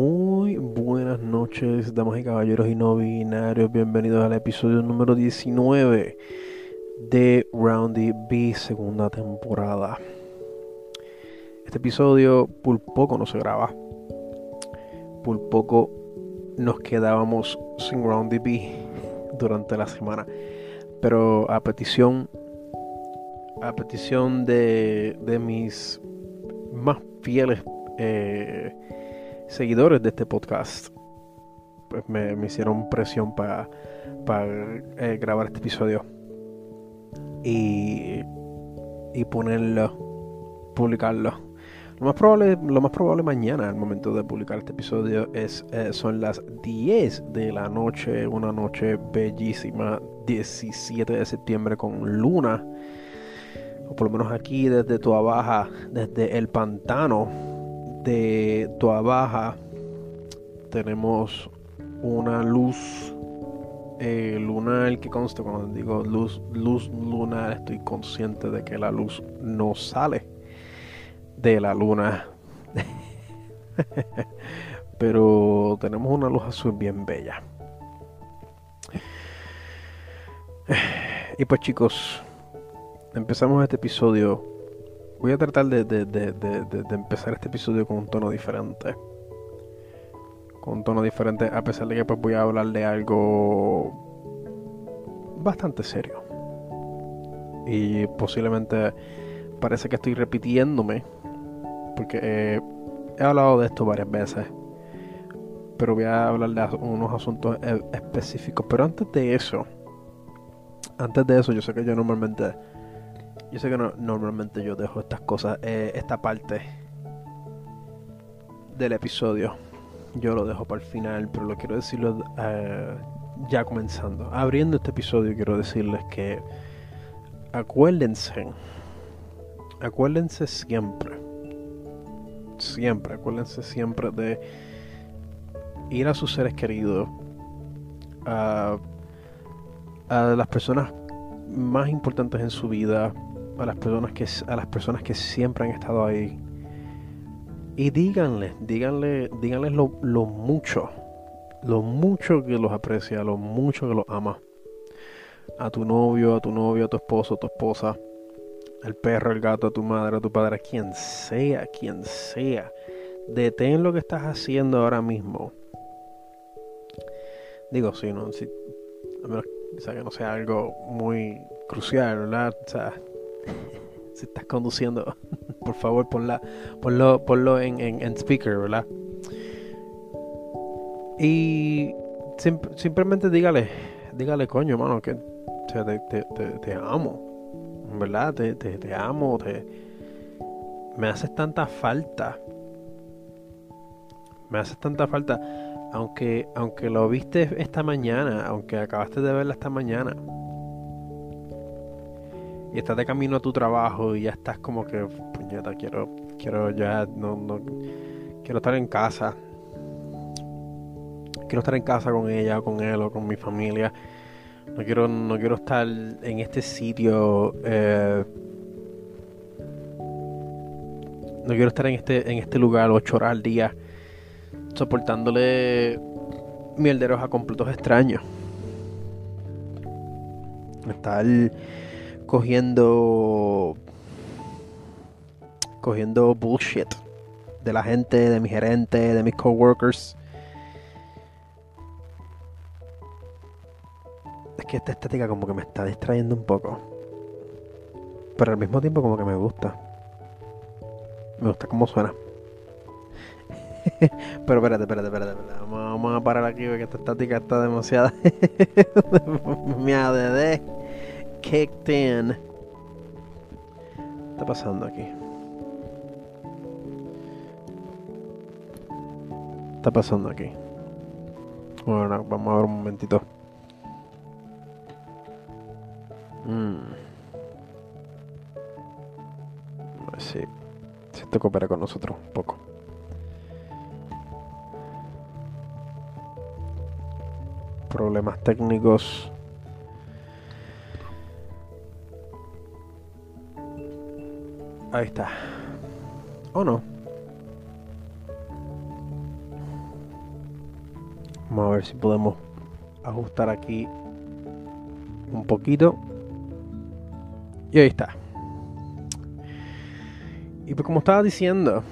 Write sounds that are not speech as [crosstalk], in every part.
Muy buenas noches, damas y caballeros y no binarios. Bienvenidos al episodio número 19 de Roundy B, segunda temporada. Este episodio por poco no se graba. Por poco nos quedábamos sin Roundy B durante la semana. Pero a petición a petición de, de mis más fieles eh, seguidores de este podcast pues me, hicieron presión para eh, grabar este episodio y, y ponerlo, publicarlo. Lo más probable, lo más probable mañana, al momento de publicar este episodio, es, eh, son las 10 de la noche, una noche bellísima, 17 de septiembre con luna, o por lo menos aquí desde tu Baja, desde el pantano, de Toa Baja tenemos una luz eh, lunar que consta cuando digo luz, luz lunar estoy consciente de que la luz no sale de la luna. [laughs] Pero tenemos una luz azul bien bella. [sighs] Y pues chicos empezamos este episodio voy a tratar de, empezar este episodio con un tono diferente. Con un tono diferente, a pesar de que pues voy a hablar de algo bastante serio. Y posiblemente parece que estoy repitiéndome, porque he hablado de esto varias veces. Pero voy a hablar de unos asuntos e, específicos. Pero antes de eso, antes de eso, yo sé que yo normalmente yo sé que normalmente yo dejo estas cosas, eh, esta parte del episodio, yo lo dejo para el final, pero lo quiero decirlo eh, ya comenzando. Abriendo este episodio quiero decirles que acuérdense, acuérdense siempre, siempre, acuérdense siempre de ir a sus seres queridos, a, a las personas más importantes en su vida, a las personas que, a las personas que siempre han estado ahí. Y díganle, díganle, díganles lo, lo mucho, lo mucho que los aprecia, lo mucho que los ama. A tu novio, a tu novio, a tu esposo, a tu esposa, al perro, al gato, a tu madre, a tu padre, a quien sea, quien sea. Detén lo que estás haciendo ahora mismo. Digo, si no, si, a menos que no sea algo muy crucial, ¿verdad? O sea, si estás conduciendo, [laughs] por favor ponla, ponlo, ponlo en, en, speaker, ¿verdad? Y simplemente dígale, dígale, coño, mano, que te, amo, ¿verdad? Te, te, amo, te, me haces tanta falta. Me haces tanta falta. Aunque, aunque lo viste esta mañana, aunque acabaste de verla esta mañana y estás de camino a tu trabajo y ya estás como que, puñeta, quiero, quiero ya, no, no, quiero estar en casa. Quiero estar en casa con ella, con él o con mi familia. No quiero, no quiero estar en este sitio. Eh, no quiero estar en este, en este lugar ocho horas al día soportándole mierderos a completos extraños. Estar cogiendo cogiendo bullshit de la gente, de mi gerente, de mis coworkers. Es que esta estética como que me está distrayendo un poco. Pero al mismo tiempo como que me gusta. Me gusta cómo suena. Pero espérate, espérate, espérate, Vamos, a parar aquí porque esta estática está demasiada. mi ADD kicked in. ¿Qué está pasando aquí? ¿Qué está pasando aquí? Bueno, vamos a ver un momentito. Mm. A ver si, si esto coopera con nosotros un poco. Problemas técnicos. Ahí está. ¿O no? Vamos a ver si podemos ajustar aquí un poquito. Y ahí está. Y pues como estaba diciendo,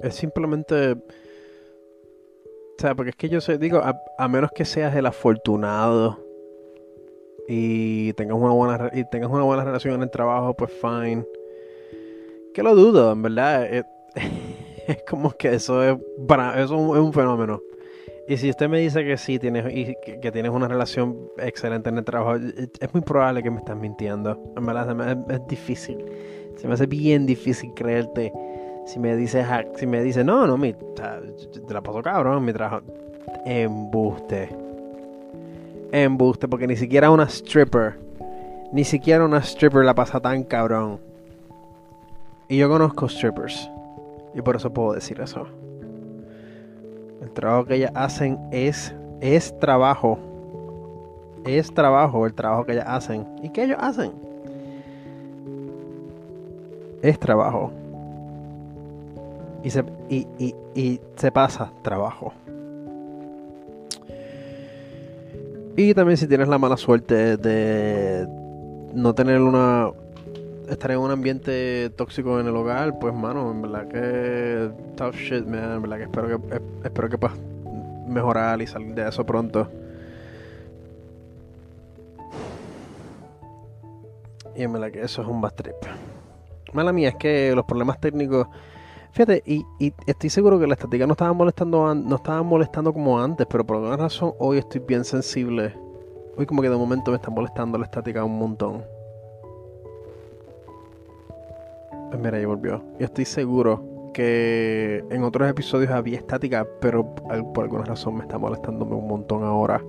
es simplemente... O sea, porque es que yo sé, digo, a, menos que seas el afortunado y tengas una buena y tengas una buena relación en el trabajo, pues fine. Que lo dudo, en verdad. Es, [laughs] es como que eso es para eso es un fenómeno. Y si usted me dice que sí, tienes, y que, tienes una relación excelente en el trabajo, es muy probable que me estás mintiendo. En verdad, es, difícil. Se me hace bien difícil creerte. Si me dices, si me dices, no, no, mi, te la paso cabrón, mi trabajo. Embuste. Embuste, porque ni siquiera una stripper, ni siquiera una stripper la pasa tan cabrón. Y yo conozco strippers. Y por eso puedo decir eso. El trabajo que ellas hacen es, es trabajo. Es trabajo el trabajo que ellas hacen. ¿Y qué ellos hacen? Es trabajo. Y se, y, y, se pasa trabajo. Y también si tienes la mala suerte de no tener una estar en un ambiente tóxico en el hogar, pues mano, en verdad que tough shit, man, en verdad que espero que espero que puedas mejorar y salir de eso pronto. Y en verdad que eso es un bad trip. Mala mía, es que los problemas técnicos. Fíjate, y, estoy seguro que la estática no estaba molestando no estaba molestando como antes, pero por alguna razón hoy estoy bien sensible. Hoy como que de momento me está molestando la estática un montón. Pues mira, ya volvió. Yo estoy seguro que en otros episodios había estática, pero por alguna razón me está molestándome un montón ahora.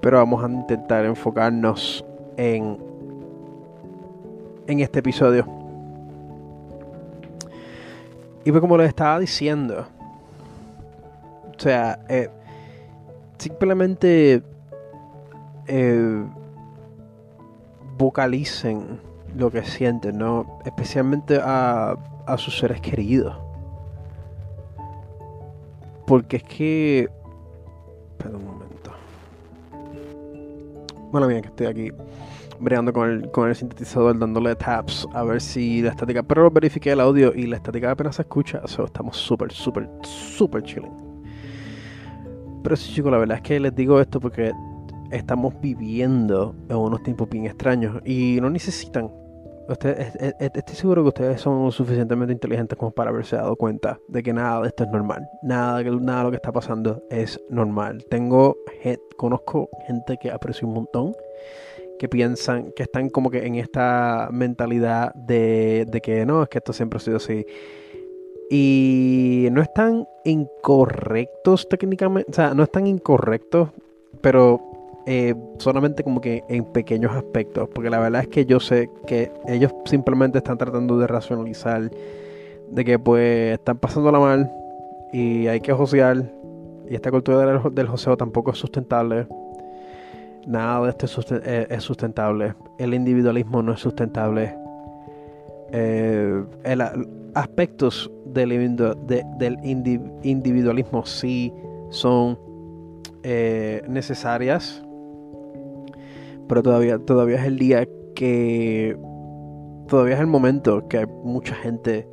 Pero vamos a intentar enfocarnos en, en este episodio. Y pues como les estaba diciendo, o sea, eh, simplemente eh, vocalicen lo que sienten, ¿no? Especialmente a, a sus seres queridos. Porque es que... Espera un momento. Bueno, bien, que estoy aquí bregando con el, con el sintetizador, dándole taps a ver si la estática. Pero verifiqué el audio y la estática apenas se escucha. So, estamos súper, súper, súper chilling. Pero sí, chicos, la verdad es que les digo esto porque estamos viviendo en unos tiempos bien extraños y no necesitan estoy seguro que ustedes son suficientemente inteligentes como para haberse dado cuenta de que nada de esto es normal. Nada, nada de lo que está pasando es normal. Tengo, conozco gente que aprecio un montón, que piensan, que están como que en esta mentalidad de, de que no, es que esto siempre ha sido así. Y no están incorrectos técnicamente, o sea, no están incorrectos, pero eh, solamente como que en pequeños aspectos, porque la verdad es que yo sé que ellos simplemente están tratando de racionalizar de que pues están pasándola mal y hay que josear y esta cultura del, del joseo tampoco es sustentable. Nada de esto es, eh, sustentable. El individualismo no es sustentable. Eh, aspectos del, del individualismo sí son necesarias pero todavía, todavía es el día que... Todavía es el momento que hay mucha gente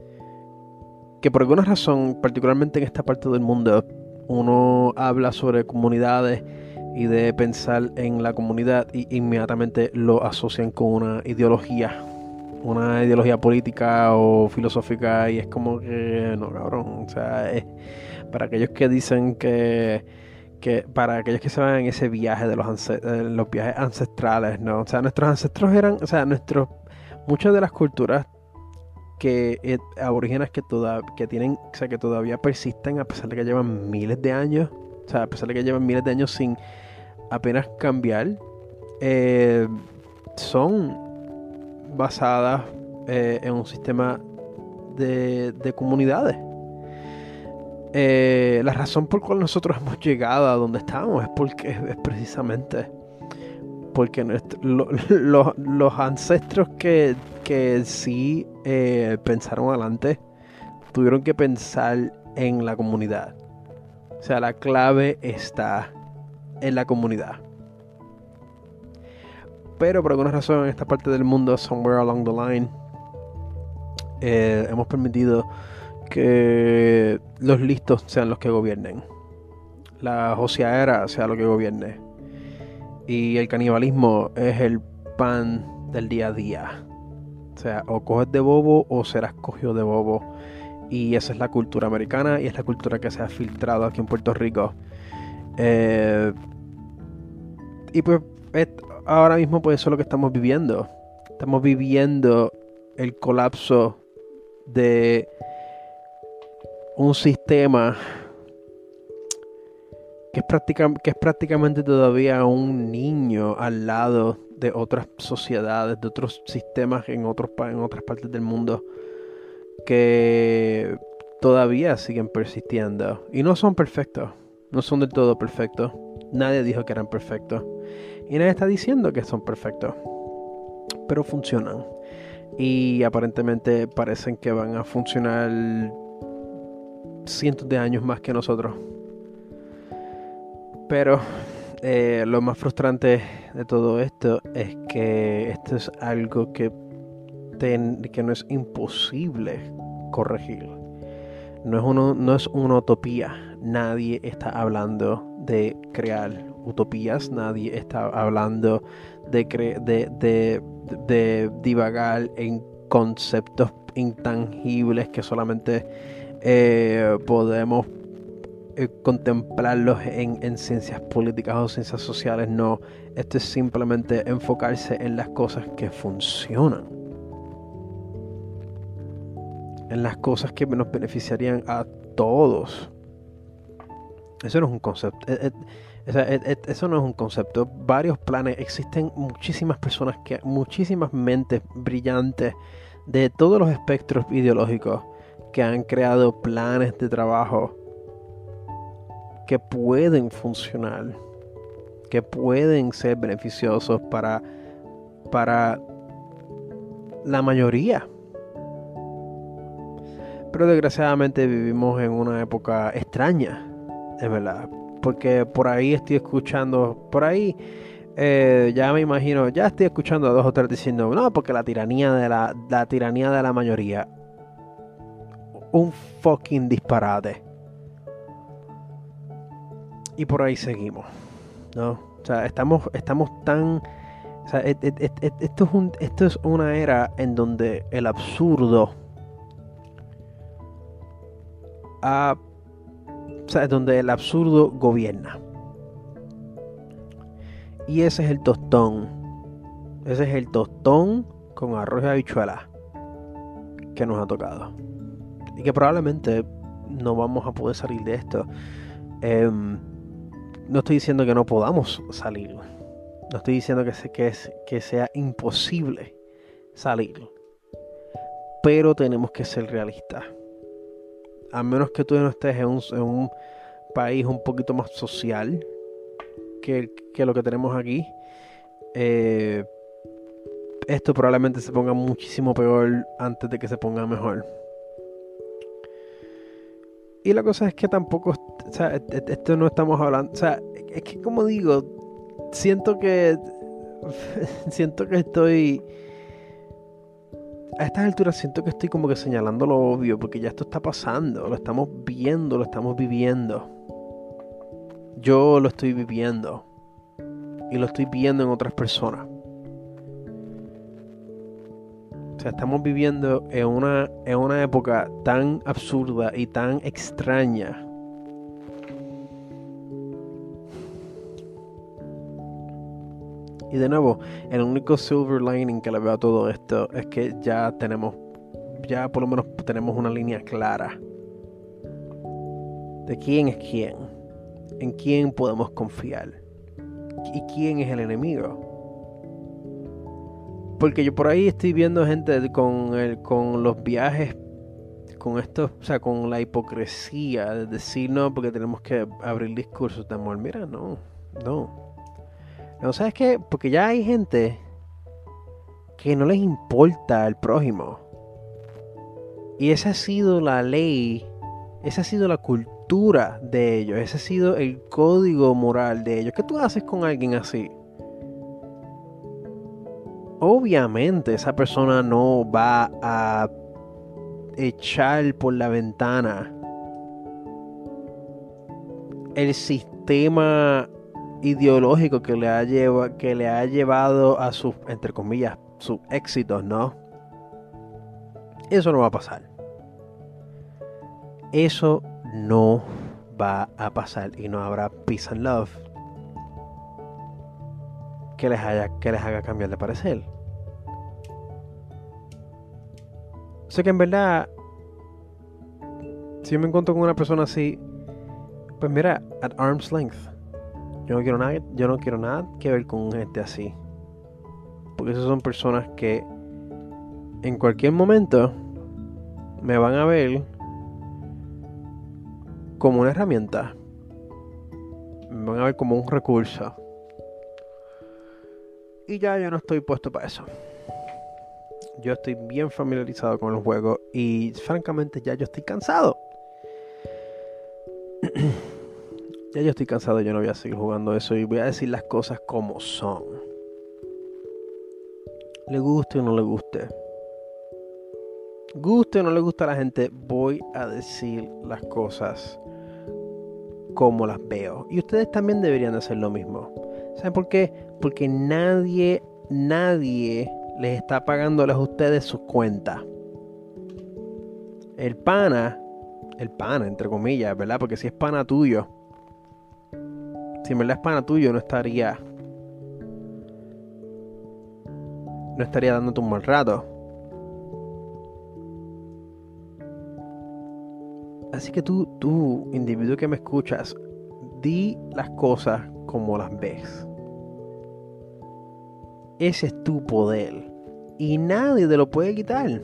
que por alguna razón, particularmente en esta parte del mundo, uno habla sobre comunidades y de pensar en la comunidad y inmediatamente lo asocian con una ideología, una ideología política o filosófica y es como que no, cabrón, o sea, es para aquellos que dicen que que para aquellos que se van en ese viaje de los, los viajes ancestrales, ¿no? O sea, nuestros ancestros eran, o sea, nuestros, muchas de las culturas que eh, aborígenes que toda, que tienen, o sea, que todavía persisten a pesar de que llevan miles de años, o sea, a pesar de que llevan miles de años sin apenas cambiar, eh, son basadas eh, en un sistema de, de comunidades. Eh, la razón por la cual nosotros hemos llegado a donde estamos es porque es precisamente porque [laughs] los ancestros que, sí eh, pensaron adelante tuvieron que pensar en la comunidad. O sea, la clave está en la comunidad. Pero por alguna razón en esta parte del mundo, somewhere along the line, eh, hemos permitido que los listos sean los que gobiernen. La joseadera sea lo que gobierne. Y el canibalismo es el pan del día a día. O sea, o coges de bobo o serás cogido de bobo. Y esa es la cultura americana y es la cultura que se ha filtrado aquí en Puerto Rico. Eh, y pues ahora mismo pues eso es lo que estamos viviendo. Estamos viviendo el colapso de un sistema que es, prácticamente todavía un niño al lado de otras sociedades, de otros sistemas en, otros, en otras partes del mundo que todavía siguen persistiendo. Y no son perfectos, no son del todo perfectos. Nadie dijo que eran perfectos. Y nadie está diciendo que son perfectos. Pero funcionan. Y aparentemente parecen que van a funcionar cientos de años más que nosotros. Pero eh, lo más frustrante de todo esto es que esto es algo que, que no es imposible corregir. No es, uno, no es una utopía. Nadie está hablando de crear utopías. Nadie está hablando de, de, divagar en conceptos intangibles que solamente eh, podemos eh, contemplarlos en, en, ciencias políticas o ciencias sociales. No, esto es simplemente enfocarse en las cosas que funcionan. En las cosas que nos beneficiarían a todos. Eso no es un concepto. Eh, eso no es un concepto. Varios planes. Existen muchísimas personas que, muchísimas mentes brillantes de todos los espectros ideológicos que han creado planes de trabajo que pueden funcionar, que pueden ser beneficiosos para, para la mayoría. Pero desgraciadamente vivimos en una época extraña, es verdad. Porque por ahí estoy escuchando, por ahí eh, ya me imagino, ya estoy escuchando a dos o tres diciendo, no, porque la tiranía de la, la tiranía de la mayoría. Un fucking disparate. Y por ahí seguimos. ¿no? O sea, estamos, estamos tan. O sea, esto, es un, esto es una era en donde el absurdo. Ha, sea, donde el absurdo gobierna. Y ese es el tostón. Ese es el tostón con arroz y habichuela que nos ha tocado. Y que probablemente no vamos a poder salir de esto. Eh, no estoy diciendo que no podamos salir. No estoy diciendo que sea imposible salir. Pero tenemos que ser realistas. A menos que tú no estés en un, país un poquito más social que, lo que tenemos aquí. Eh, esto probablemente se ponga muchísimo peor antes de que se ponga mejor. Y la cosa es que tampoco, o sea, e, e, esto no estamos hablando, o sea, es que como digo, siento que, [laughs] siento que estoy, a estas alturas siento que estoy como que señalando lo obvio, porque ya esto está pasando, lo estamos viendo, lo estamos viviendo. Yo lo estoy viviendo y lo estoy viendo en otras personas. O sea, estamos viviendo en una, en una época tan absurda y tan extraña. De nuevo, el único silver lining que le veo a todo esto es que ya tenemos, ya por lo menos tenemos una línea clara de quién es quién, en quién podemos confiar y quién es el enemigo. Porque yo por ahí estoy viendo gente con, el, con los viajes, con esto, o sea, con la hipocresía de decir no, porque tenemos que abrir discursos de amor. Mira, no, no. No, ¿sabes qué? Porque ya hay gente que no les importa el prójimo. Y esa ha sido la ley Esa ha sido la cultura de ellos, ese ha sido el código moral de ellos. ¿Qué tú haces con alguien así? Obviamente esa persona no va a echar por la ventana el sistema ideológico que le ha, que le ha llevado a sus, entre comillas, sus éxitos, ¿no? Eso no va a pasar. Eso no va a pasar y no habrá peace and love que les, haya, que les haga cambiar de parecer. Sé que en verdad, si yo me encuentro con una persona así, pues mira, at arm's length. Yo no quiero nada, yo no quiero nada que ver con gente así. Porque esas son personas que en cualquier momento me van a ver como una herramienta. Me van a ver como un recurso. Y ya yo no estoy puesto para eso. Yo estoy bien familiarizado con el juego y francamente ya yo estoy cansado. [clears throat] ya yo estoy cansado, yo no voy a seguir jugando eso y voy a decir las cosas como son. Le guste o no le guste. Guste o no le gusta a la gente, voy a decir las cosas como las veo. Y ustedes también deberían hacer lo mismo. ¿Saben por qué? Porque nadie, nadie les está pagándoles a ustedes sus cuentas. El pana, el pana, entre comillas, ¿verdad? Porque si es pana tuyo, si en verdad es tuyo, no estaría. No estaría dándote un mal rato. Así que tú, tú, individuo que me escuchas, di las cosas como las ves. Ese es tu poder. Y nadie te lo puede quitar.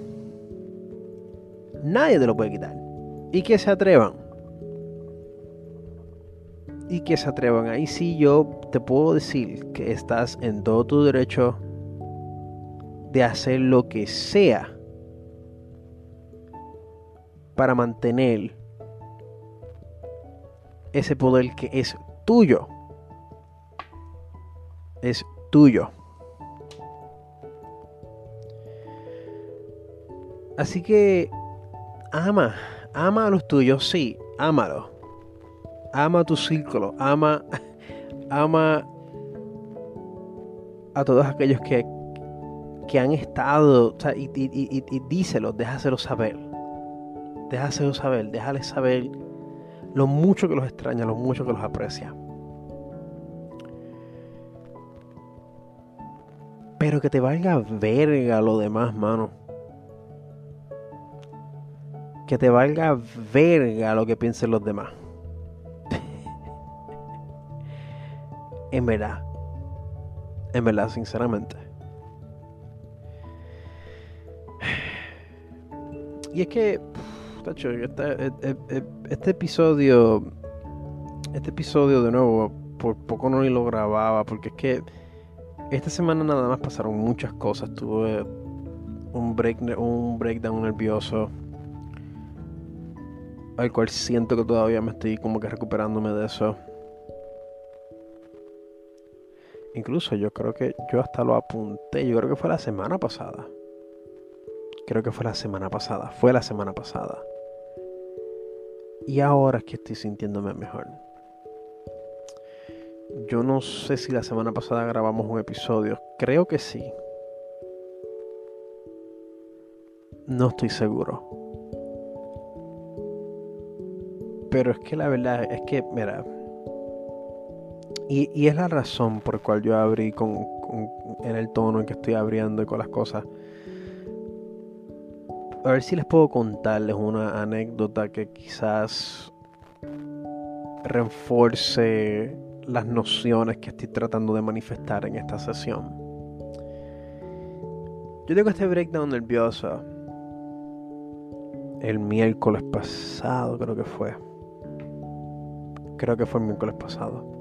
Nadie te lo puede quitar. Y que se atrevan. Y que se atrevan. Ahí sí yo te puedo decir que estás en todo tu derecho de hacer lo que sea para mantener ese poder que es tuyo. Es tuyo. Así que ama, ama a los tuyos, sí, ámalo. Ama tu círculo, ama, ama a todos aquellos que, que han estado, y, y, y, saber. Déjaselo saber, déjales saber lo mucho que los extraña, lo mucho que los aprecia. Pero que te valga verga lo demás, mano. Que te valga verga lo que piensen los demás. En verdad. En verdad, sinceramente. Y es que este, e, e, e, este, episodio, este episodio de nuevo, por poco no ni lo grababa, porque es que esta semana nada más pasaron muchas cosas. Tuve un, break, un breakdown nervioso, al cual siento que todavía me estoy como que recuperándome de eso. Incluso yo creo que yo hasta lo apunté, yo creo que fue la semana pasada. Creo que fue la semana pasada, fue la semana pasada. Y ahora es que estoy sintiéndome mejor. Yo no sé si la semana pasada grabamos un episodio. Creo que sí. No estoy seguro. Pero es que la verdad es que, mira. Y, es la razón por la cual yo abrí con, en el tono en que estoy abriendo y con las cosas a ver si les puedo contarles una anécdota que quizás reforce las nociones que estoy tratando de manifestar en esta sesión. Yo tengo este breakdown nervioso el miércoles pasado, creo que fue. Creo que fue el miércoles pasado.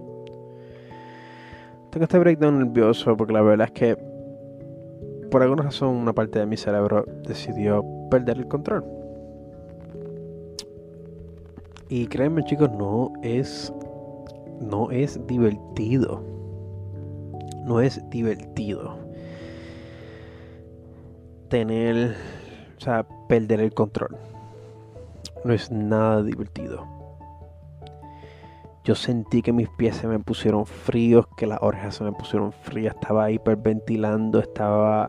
Tengo este breakdown nervioso porque la verdad es que por alguna razón una parte de mi cerebro decidió perder el control. Y créanme chicos, no es, no es divertido. No es divertido. Tener, o sea, perder el control. No es nada divertido. Yo sentí que mis pies se me pusieron fríos, que las orejas se me pusieron frías, estaba hiperventilando, estaba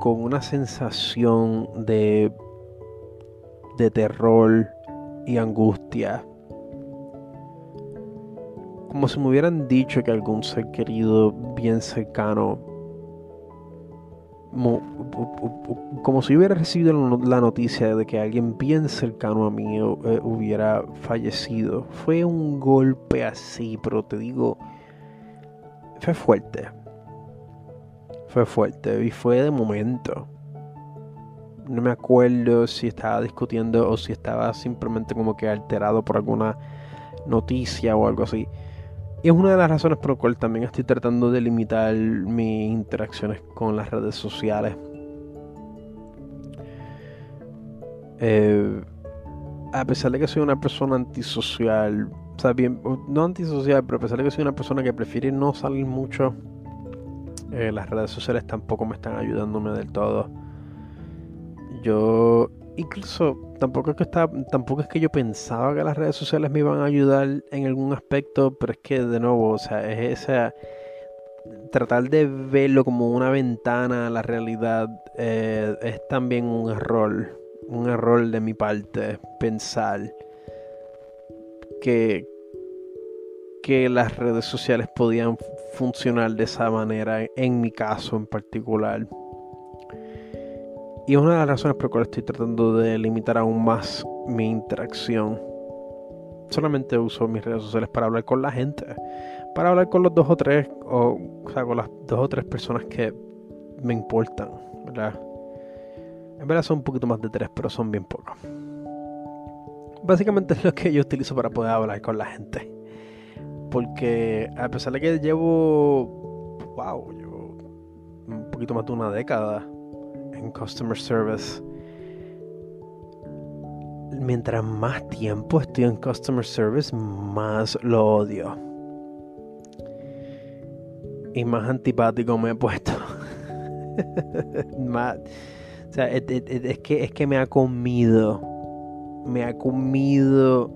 con una sensación de, de terror y angustia. Como si me hubieran dicho que algún ser querido bien cercano como si hubiera recibido la noticia de que alguien bien cercano a mí eh, hubiera fallecido. Fue un golpe así, pero te digo, fue fuerte. Fue fuerte y fue de momento. No me acuerdo si estaba discutiendo o si estaba simplemente como que alterado por alguna noticia o algo así. Y es una de las razones por las cuales también estoy tratando de limitar mis interacciones con las redes sociales. Eh, a pesar de que soy una persona antisocial, o sea, bien, no antisocial, pero a pesar de que soy una persona que prefiere no salir mucho, eh, las redes sociales tampoco me están ayudándome del todo. Yo incluso tampoco es que tampoco es que yo pensaba que las redes sociales me iban a ayudar en algún aspecto, pero es que de nuevo, o sea, es esa tratar de verlo como una ventana a la realidad eh, es también un error, un error de mi parte pensar que que las redes sociales podían funcionar de esa manera en mi caso en particular. Y una de las razones por las cuales estoy tratando de limitar aún más mi interacción. Solamente uso mis redes sociales para hablar con la gente. Para hablar con los dos o tres, o, sea, con las dos o tres personas que me importan. En verdad son un poquito más de tres, pero son bien pocos. Básicamente [laughs] es lo que yo utilizo para poder hablar con la gente. Porque a pesar de que llevo, wow, llevo un poquito más de una década en customer service. Mientras más tiempo estoy en customer service, más lo odio. Y más antipático me he puesto. [laughs] más, sea, es, que, es que me ha comido. Me ha comido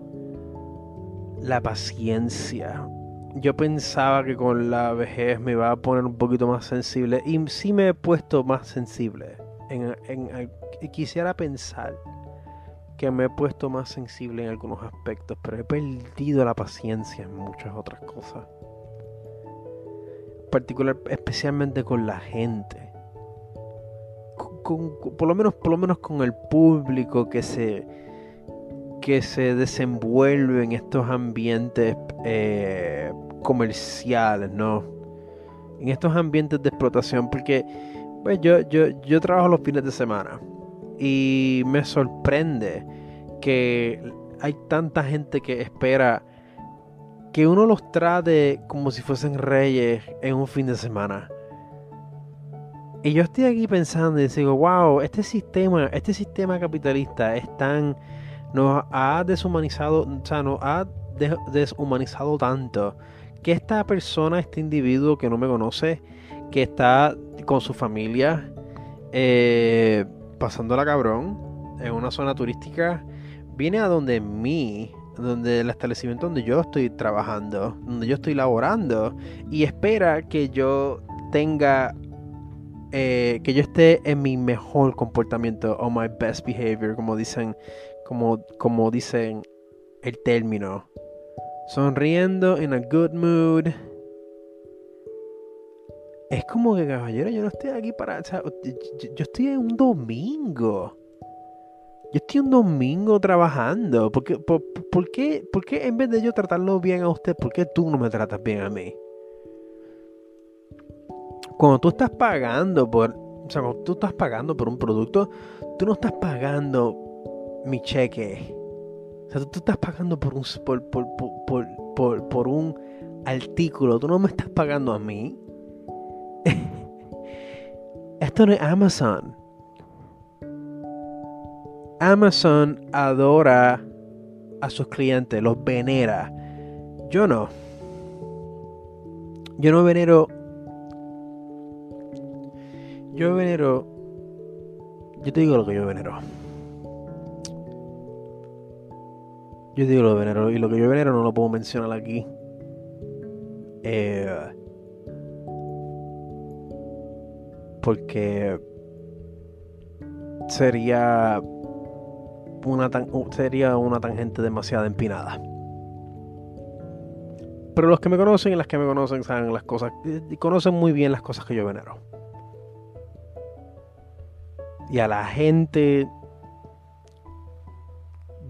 la paciencia yo pensaba que con la vejez me iba a poner un poquito más sensible y sí me he puesto más sensible quisiera pensar que me he puesto más sensible en algunos aspectos, pero he perdido la paciencia en muchas otras cosas. Particular, especialmente con la gente. por, lo menos, por lo menos con el público que se, que se desenvuelve en estos ambientes eh, comerciales, ¿no? En estos ambientes de explotación, porque pues yo, yo, yo trabajo los fines de semana y me sorprende que hay tanta gente que espera que uno los trate como si fuesen reyes en un fin de semana. Y yo estoy aquí pensando y digo, wow, este sistema, este sistema capitalista es tan, nos ha deshumanizado, o sea, nos ha deshumanizado tanto que esta persona, este individuo que no me conoce, que está con su familia eh, pasándola cabrón en una zona turística, viene a donde mí, donde el establecimiento donde yo estoy trabajando, donde yo estoy laborando, y espera que yo tenga, eh, que yo esté en mi mejor comportamiento o my best behavior, como dicen, como, como dicen el término. Sonriendo, in a good mood es como que, caballero, yo no estoy aquí para. O sea, yo, estoy un domingo. Yo estoy un domingo trabajando. ¿Por qué, por, qué, ¿Por qué en vez de yo tratarlo bien a usted, por qué tú no me tratas bien a mí? Cuando tú estás pagando por. O sea, cuando tú estás pagando por un producto, tú no estás pagando mi cheque. O sea, tú estás pagando por un, por, por, por, por un artículo. Tú no me estás pagando a mí. [laughs] Esto no es Amazon. Amazon adora a sus clientes, los venera. Yo no. Yo no venero. Yo venero. Yo te digo lo que yo venero. Yo te digo lo que venero. Y lo que yo venero no lo puedo mencionar aquí. Eh, porque sería una sería una tangente demasiado empinada. Pero los que me conocen y las que me conocen saben las cosas y conocen muy bien las cosas que yo venero. Y a la gente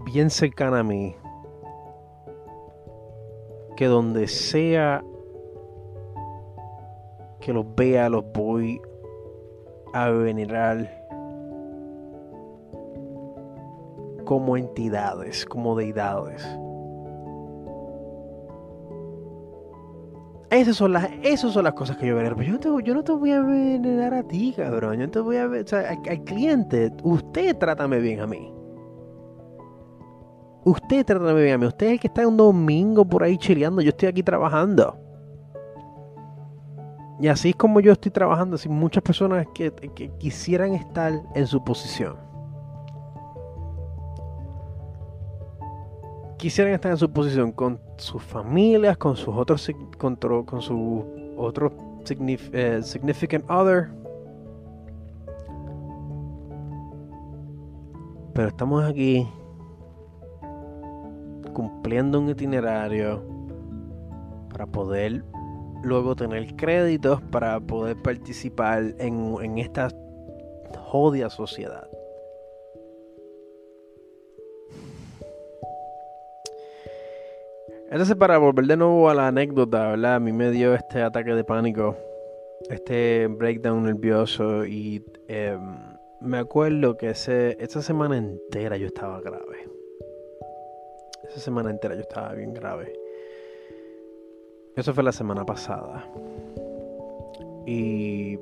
bien cercana a mí, que donde sea que los vea, los voy a venerar como entidades, como deidades. Esas son las, esas son las cosas que yo venero. Pero yo, no te, yo no te voy a venerar a ti, cabrón. Yo no te voy a. O sea, al, cliente, usted trátame bien a mí. Usted trátame bien a mí. Usted es el que está un domingo por ahí chileando. Yo estoy aquí trabajando. Y así es como yo estoy trabajando. Sin muchas personas que quisieran estar en su posición. quisieran estar en su posición con sus familias, con sus otros con, con su otro eh, significant other. Pero estamos aquí cumpliendo un itinerario para poder luego tener créditos para poder participar en, esta jodida sociedad. Entonces, para volver de nuevo a la anécdota, ¿verdad? A mí me dio este ataque de pánico, este breakdown nervioso y em, me acuerdo que ese, esa semana entera yo estaba grave. Esa semana entera yo estaba bien grave. Eso fue la semana pasada. Y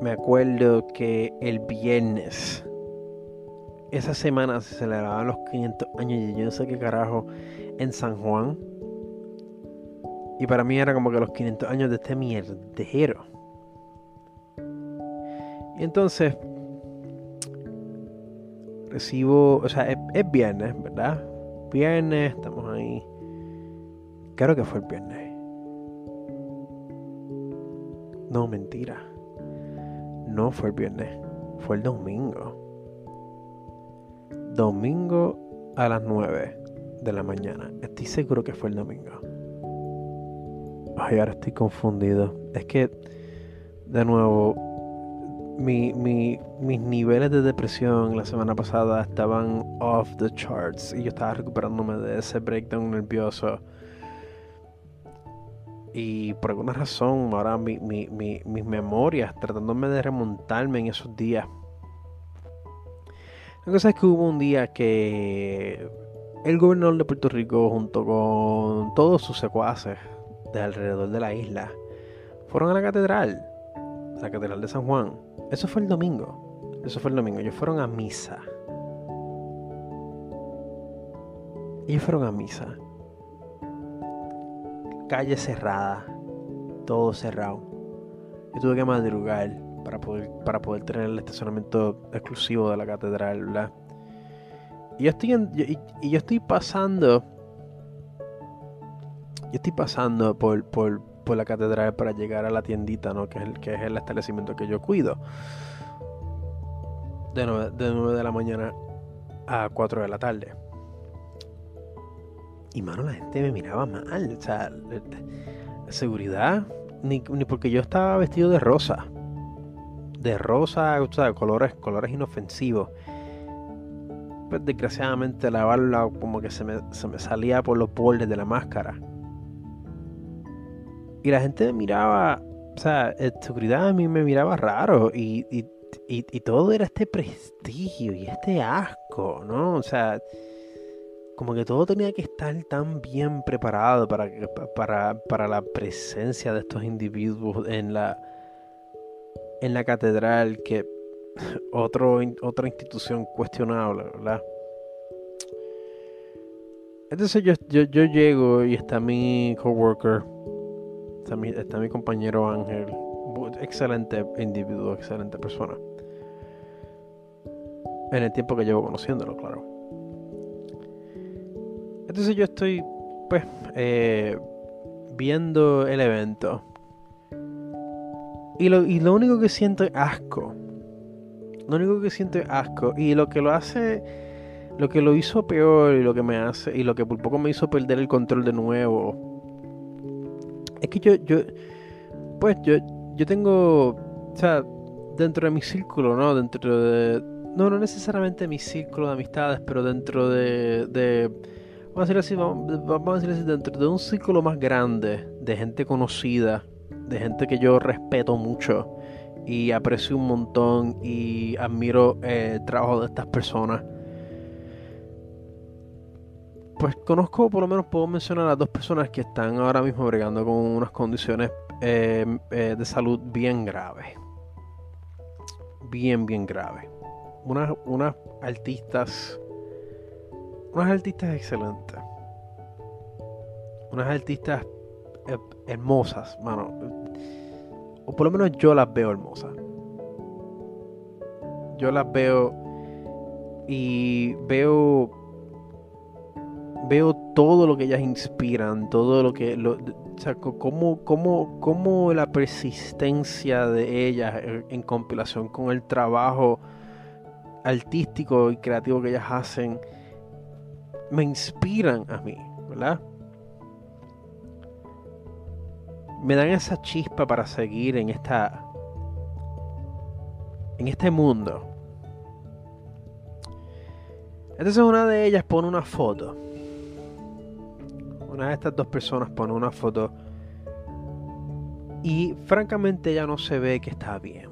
me acuerdo que el viernes, esa semana se celebraban los 500 años y yo no sé qué carajo en San Juan. Y para mí era como que los 500 años de este mierdero. Y entonces recibo, o sea, es, viernes, ¿verdad? Viernes, estamos ahí. Creo que fue el viernes. No, mentira. No fue el viernes, fue el domingo. Domingo a las 9 de la mañana. Estoy seguro que fue el domingo. Ay, ahora estoy confundido. Es que, de nuevo, mi, mis niveles de depresión la semana pasada estaban off the charts y yo estaba recuperándome de ese breakdown nervioso. Y por alguna razón, ahora mi, mis memorias, tratándome de remontarme en esos días. La cosa es que hubo un día que el gobernador de Puerto Rico junto con todos sus secuaces de alrededor de la isla fueron a la catedral, la catedral de San Juan. Eso fue el domingo. Eso fue el domingo. Ellos fueron a misa. Ellos fueron a misa. Calle cerrada. Todo cerrado. Yo tuve que madrugar para poder, para poder tener el estacionamiento exclusivo de la catedral. Y yo estoy, y, yo estoy pasando. Yo estoy pasando por, por, la catedral para llegar a la tiendita, ¿no? Que es el, que es el establecimiento que yo cuido. De 9, de de la mañana a 4 de la tarde. Y mano, la gente me miraba mal. O sea, seguridad. Ni, ni porque yo estaba vestido de rosa. De rosa, o sea, colores, colores inofensivos pues desgraciadamente la barba como que se me, salía por los bordes de la máscara. Y la gente me miraba, o sea, en seguridad a mí me miraba raro y, todo era este prestigio y este asco, ¿no? O sea, como que todo tenía que estar tan bien preparado para, para, para la presencia de estos individuos en la, en la catedral que [laughs] otro, otra institución cuestionable, ¿verdad? Entonces yo, yo, yo llego y está mi coworker, está mi, está mi compañero Ángel, excelente individuo, excelente persona. En el tiempo que llevo conociéndolo, claro. Entonces yo estoy, pues, eh, viendo el evento. Y lo, y lo único que siento es asco. Lo único que siento es asco. Y lo que lo hace lo que lo hizo peor y lo que me hace y lo que por poco me hizo perder el control de nuevo es que yo yo pues yo yo tengo o sea dentro de mi círculo no dentro de no no necesariamente mi círculo de amistades pero dentro de, de vamos a decir así vamos, a decir así dentro de un círculo más grande de gente conocida de gente que yo respeto mucho y aprecio un montón y admiro el trabajo de estas personas pues conozco, por lo menos puedo mencionar a dos personas que están ahora mismo bregando con unas condiciones eh, eh, de salud bien graves. Bien, bien graves. Unas, unas artistas. Unas artistas excelentes. Unas artistas eh, hermosas, mano. O por lo menos yo las veo hermosas. Yo las veo y veo veo todo lo que ellas inspiran, todo lo que... Lo, o sea, cómo, cómo, cómo la persistencia de ellas en, compilación con el trabajo artístico y creativo que ellas hacen, me inspiran a mí, ¿verdad? Me dan esa chispa para seguir en esta... En este mundo. Entonces una de ellas pone una foto una de estas dos personas pone una foto y francamente ella no se ve que está bien.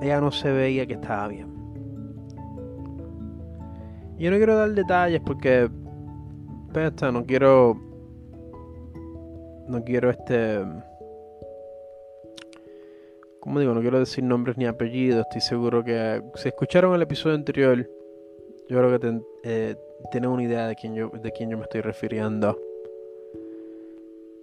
Ella no se veía que estaba bien. Yo no quiero dar detalles porque no quiero no quiero este como digo, no quiero decir nombres ni apellidos, estoy seguro que si escucharon el episodio anterior, yo creo que te, eh, tienen una idea de quién yo, de quién yo me estoy refiriendo.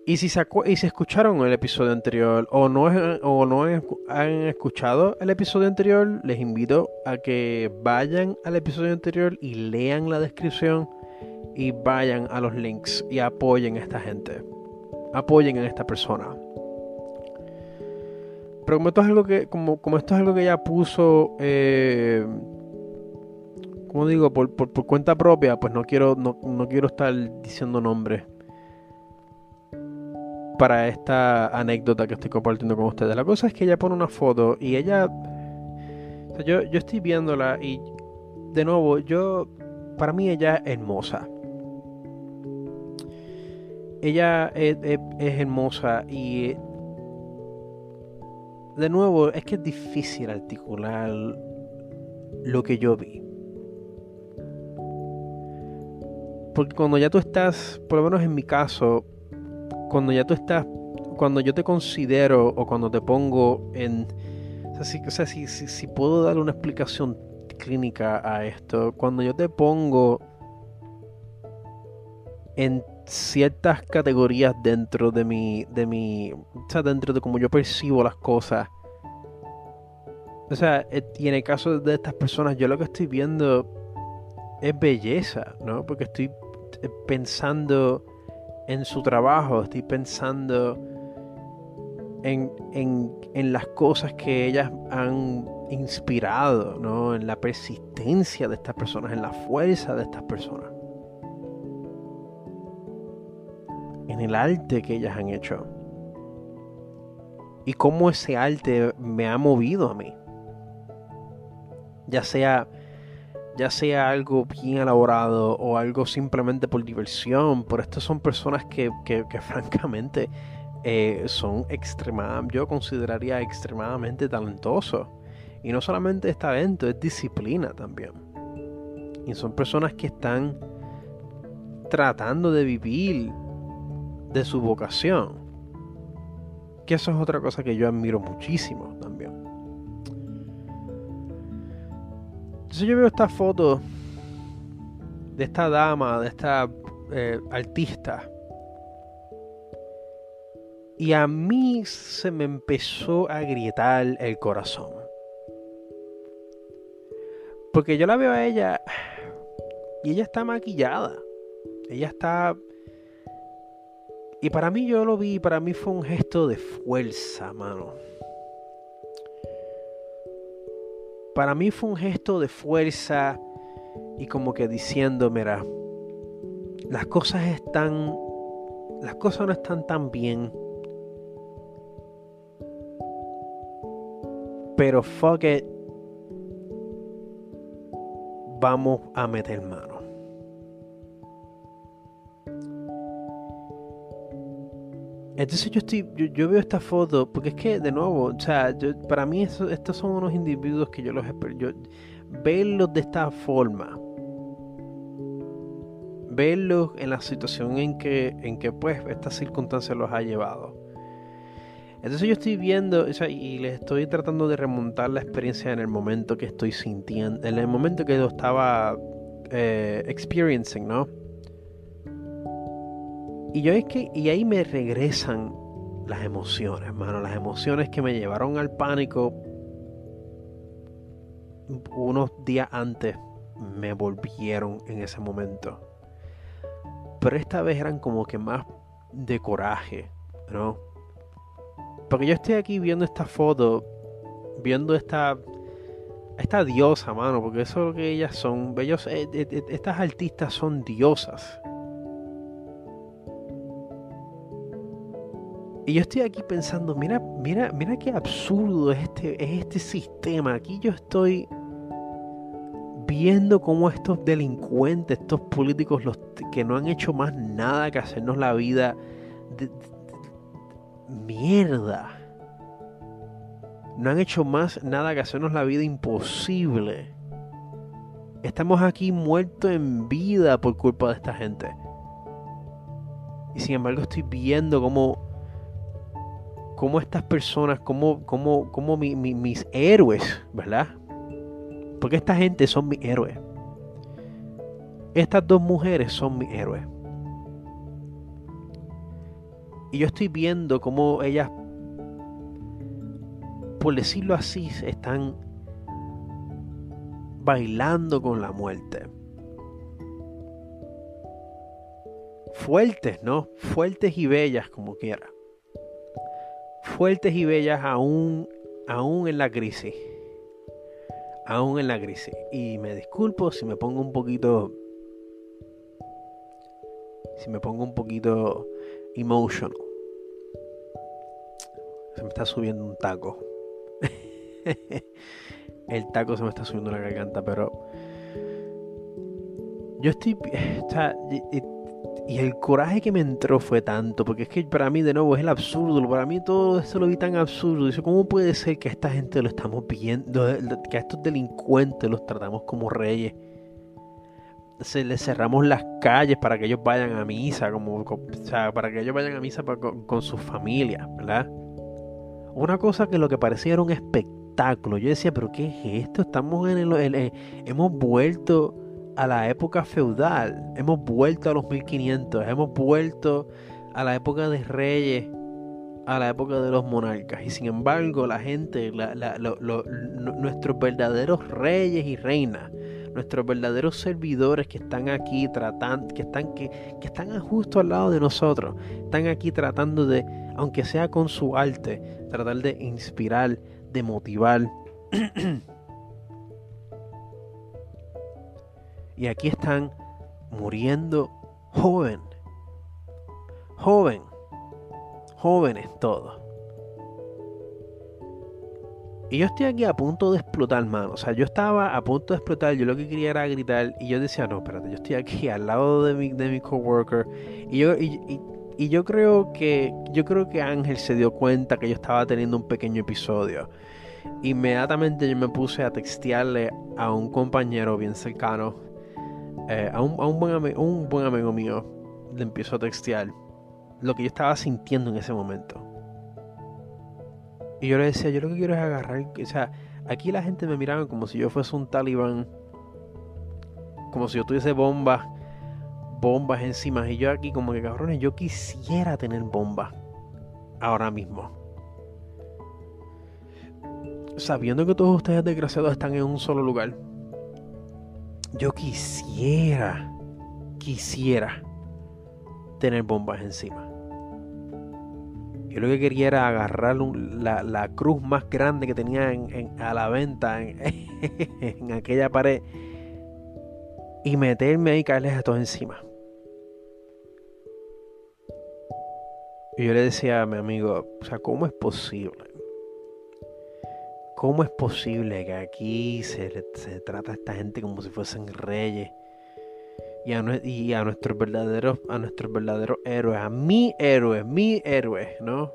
Y si, se y si escucharon el episodio anterior o no, o no han escuchado el episodio anterior, les invito a que vayan al episodio anterior y lean la descripción y vayan a los links y apoyen a esta gente. Apoyen a esta persona. Pero como esto es algo que, como, como esto es algo que ella puso eh, como digo, por, cuenta propia, pues no quiero, no, quiero estar diciendo nombres para esta anécdota que estoy compartiendo con ustedes. La cosa es que ella pone una foto y ella. yo, yo estoy viéndola y de nuevo, yo. Para mí ella es hermosa. Ella es, es hermosa y. De nuevo, es que es difícil articular lo que yo vi. Porque cuando ya tú estás, por lo menos en mi caso, cuando ya tú estás, cuando yo te considero o cuando te pongo en... O sea, si, puedo dar una explicación clínica a esto, cuando yo te pongo en ciertas categorías dentro de mi, de mi, o sea, dentro de cómo yo percibo las cosas. O sea, eh, y en el caso de estas personas, yo lo que estoy viendo es belleza, ¿no? Porque estoy eh, pensando en su trabajo, estoy pensando en, las cosas que ellas han inspirado, ¿no? en la persistencia de estas personas, en la fuerza de estas personas, en el arte que ellas han hecho. Y cómo ese arte me ha movido a mí, ya sea ya sea algo bien elaborado o algo simplemente por diversión, pero estas son personas que, [laughs] francamente eh, son extremadamente, yo consideraría extremadamente talentosos. Y no solamente es talento, es disciplina también. Y son personas que están tratando de vivir de su vocación. Que eso es otra cosa que yo admiro muchísimo también. Entonces yo veo esta foto de esta dama, de esta eh, artista. Y a mí se me empezó a grietar el corazón. Porque yo la veo a ella y ella está maquillada. Ella está... Y para mí yo lo vi, para mí fue un gesto de fuerza, mano. Para mí fue un gesto de fuerza y como que diciendo, mira, las cosas están, las cosas no están tan bien. Pero fuck it, vamos a meter mano. Entonces yo estoy, yo, veo esta foto, porque es que de nuevo, o sea, para mí estos son unos individuos que yo los yo, verlos de esta forma, verlos en la situación en que, en que pues esta circunstancia los ha llevado. Entonces yo estoy viendo, o sea, y les estoy tratando de remontar la experiencia en el momento que estoy sintiendo, en el momento que lo estaba eh, experiencing, ¿no? Y yo es que, y ahí me regresan las emociones, hermano, las emociones que me llevaron al pánico unos días antes me volvieron en ese momento. Pero esta vez eran como que más de coraje, ¿no? Porque yo estoy aquí viendo esta foto, viendo esta esta diosa, mano, porque eso es lo que ellas son. Ellos, eh, eh, eh, estas artistas son diosas. Y yo estoy aquí pensando, mira, mira, mira qué absurdo es este, es este sistema. Aquí yo estoy viendo cómo estos delincuentes, estos políticos, los que no han hecho más nada que hacernos la vida de, mierda. No han hecho más nada que hacernos la vida imposible. Estamos aquí muertos en vida por culpa de esta gente. Y sin embargo estoy viendo cómo cómo estas personas, como, como, como mis héroes, ¿verdad? Porque esta gente son mis héroes. Estas dos mujeres son mis héroes. Y yo estoy viendo cómo ellas, por decirlo así, están bailando con la muerte. Fuertes, ¿no? Fuertes y bellas como quiera fuertes y bellas aún, aún en la crisis. Aún en la crisis. Y me disculpo si me pongo un poquito... Si me pongo un poquito emotional. Se me está subiendo un taco. [laughs] El taco se me está subiendo la garganta, pero... Yo estoy... Y el coraje que me entró fue tanto, porque es que para mí de nuevo es el absurdo, para mí todo esto lo vi tan absurdo. Dice, ¿cómo puede ser que a esta gente lo estamos viendo, que a estos delincuentes los tratamos como reyes? Se les cerramos las calles para que ellos vayan a misa, como, o sea, para que ellos vayan a misa con, sus familias, ¿verdad? Una cosa que lo que parecía era un espectáculo. Yo decía, pero ¿qué es esto? Estamos en el hemos vuelto a la época feudal, hemos vuelto a los 1500, hemos vuelto a la época de reyes, a la época de los monarcas. Y sin embargo, la gente, nuestros verdaderos reyes y reinas, nuestros verdaderos servidores que están aquí tratando, que están, que, que están justo al lado de nosotros, están aquí tratando de, aunque sea con su arte, tratar de inspirar, de motivar. [clears throat] Y aquí están muriendo joven. Joven. Jóvenes todos. Y yo estoy aquí a punto de explotar, mano. O sea, yo estaba a punto de explotar. Yo lo que quería era gritar. Y yo decía, no, espérate, yo estoy aquí al lado de mi, de mi coworker. Y yo, y, y yo creo que. Yo creo que Ángel se dio cuenta que yo estaba teniendo un pequeño episodio. Inmediatamente yo me puse a textearle a un compañero bien cercano eh, a, un, buen un buen amigo mío le empiezo a textear lo que yo estaba sintiendo en ese momento. Y yo le decía, yo lo que quiero es agarrar, o sea, aquí la gente me miraba como si yo fuese un talibán como si yo tuviese bombas, bombas encima. Y yo aquí como que cabrones, yo quisiera tener bombas ahora mismo. Sabiendo que todos ustedes desgraciados están en un solo lugar. Yo quisiera, quisiera tener bombas encima. Yo lo que quería era agarrar la, cruz más grande que tenía a la venta [laughs] en, aquella pared y meterme ahí y caerles a todos encima. Y yo le decía a mi amigo, o sea, ¿cómo es posible? ¿Cómo es posible que aquí se, se trata a esta gente como si fuesen reyes? y a, nuestros verdaderos a nuestros verdaderos héroes, a mi héroe, mi héroe, ¿no?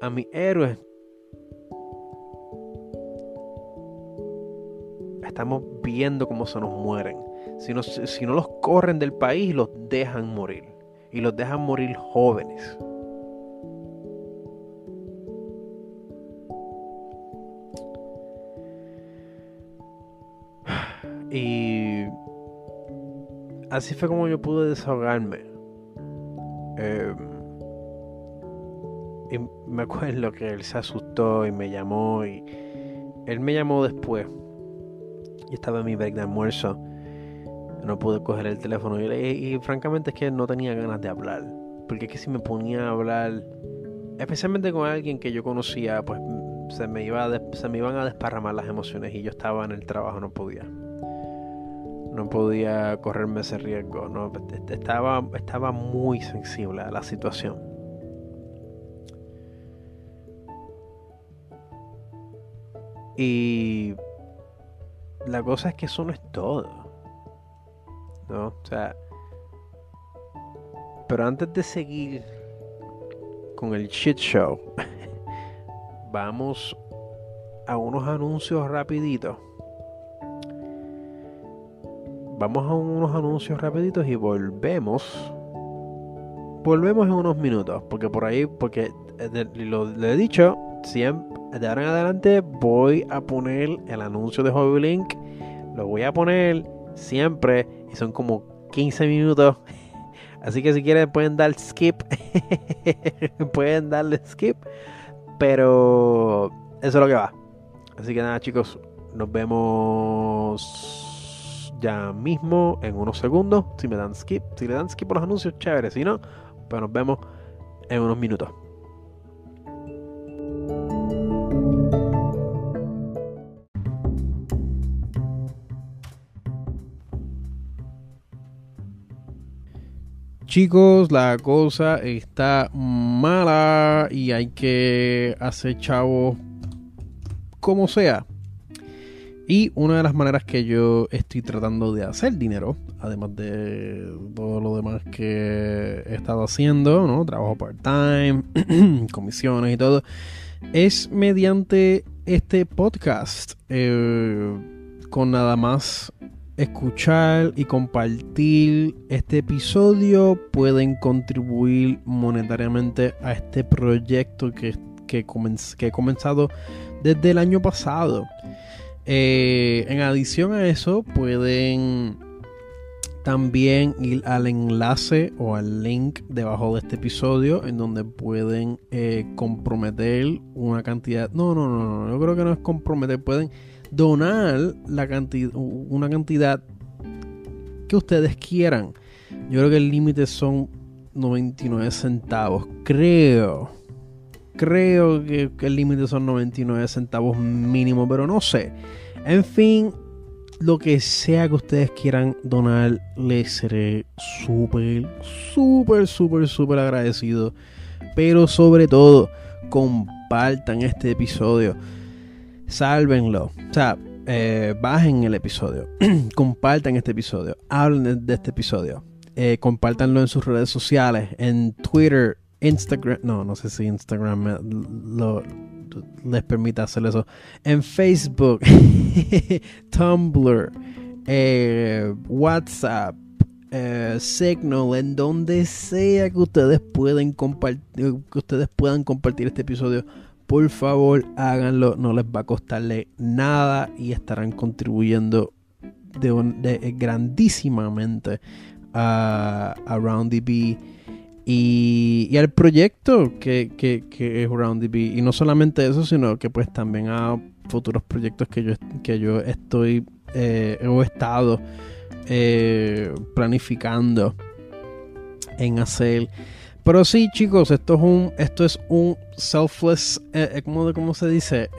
A mi héroe. Estamos viendo cómo se nos mueren. Si no, si no los corren del país, los dejan morir. Y los dejan morir jóvenes. Y así fue como yo pude desahogarme. Em, y me acuerdo que él se asustó y me llamó y él me llamó después. Y estaba en mi break de almuerzo. No pude coger el teléfono y, francamente es que no tenía ganas de hablar. Porque es que si me ponía a hablar, especialmente con alguien que yo conocía, pues se me, iba se me iban a desparramar las emociones y yo estaba en el trabajo, no podía no podía correrme ese riesgo, no, estaba, estaba muy sensible a la situación. Y la cosa es que eso no es todo. ¿No? O sea, pero antes de seguir con el shit show, [laughs] vamos a unos anuncios rapiditos vamos a unos anuncios rapiditos y volvemos. Volvemos en unos minutos, porque por ahí, porque eh, lo, he dicho, siempre, de ahora en adelante voy a poner el anuncio de Hobby Link. Lo voy a poner siempre y son como 15 minutos. [laughs] Así que si quieren pueden dar skip. [laughs] pueden darle skip. Pero eso es lo que va. Así que nada chicos, nos vemos ya mismo en unos segundos. Si me dan skip, si le dan skip por los anuncios, chévere. Si no, pues nos vemos en unos minutos. Chicos, la cosa está mala y hay que hacer chavo como sea. Y una de las maneras que yo estoy tratando de hacer dinero, además de todo lo demás que he estado haciendo, ¿no? Trabajo part-time, [clears throat] comisiones y todo, es mediante este podcast. Eh, con nada más escuchar y compartir este episodio pueden contribuir monetariamente a este proyecto que, que, que he comenzado desde el año pasado. Eh, en adición a eso, pueden también ir al enlace o al link debajo de este episodio en donde pueden eh, comprometer una cantidad. No, no, no, no, yo creo que no es comprometer, pueden donar la cantidad, una cantidad que ustedes quieran. Yo creo que el límite son 99 centavos, creo. Creo que, el límite son 99 centavos mínimo, pero no sé. En fin, lo que sea que ustedes quieran donar, les seré súper, súper, súper, súper agradecido. Pero sobre todo, compartan este episodio. Sálvenlo. O sea, eh, bajen el episodio. [clears throat] compartan este episodio. Hablen de, este episodio. Eh, compártanlo en sus redes sociales. En Twitter, Instagram, no, no sé si Instagram lo, les permite hacer eso. En Facebook, [laughs] Tumblr, eh, WhatsApp, eh, Signal, en donde sea que ustedes pueden compartir, que ustedes puedan compartir este episodio. Por favor, háganlo, no les va a costarle nada y estarán contribuyendo de, grandísimamente a, a RoundDB y, y al proyecto que, que, que es RoundDB. Y no solamente eso, sino que pues también a futuros proyectos que yo, que yo estoy eh, he estado eh, planificando en hacer. Pero sí, chicos, esto es un, esto es un selfless, eh, eh ¿cómo, se dice?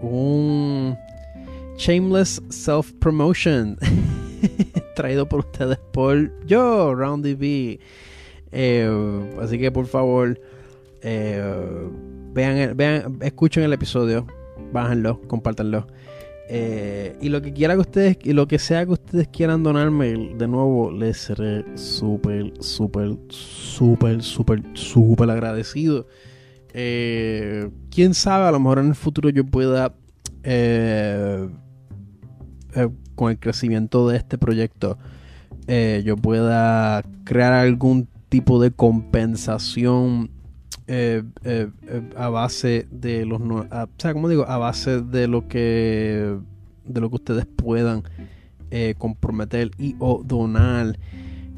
un shameless self promotion [laughs] traído por ustedes por yo, RoundDB. así que por favor, vean, vean, escuchen el episodio, bájenlo, compártanlo. Eh, y lo que quiera que ustedes, y lo que sea que ustedes quieran donarme, de nuevo, les seré súper, súper, súper, súper, súper agradecido. Eh, quién sabe, a lo mejor en el futuro yo pueda, eh, con el crecimiento de este proyecto, yo pueda crear algún tipo de compensación eh, eh, eh, a base de los o sea como digo a base de lo que de lo que ustedes puedan comprometer y o donar.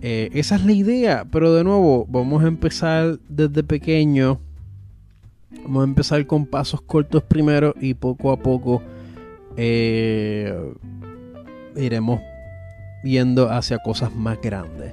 Esa es la idea pero de nuevo vamos a empezar desde pequeño. Vamos a empezar con pasos cortos primero y poco a poco iremos viendo hacia cosas más grandes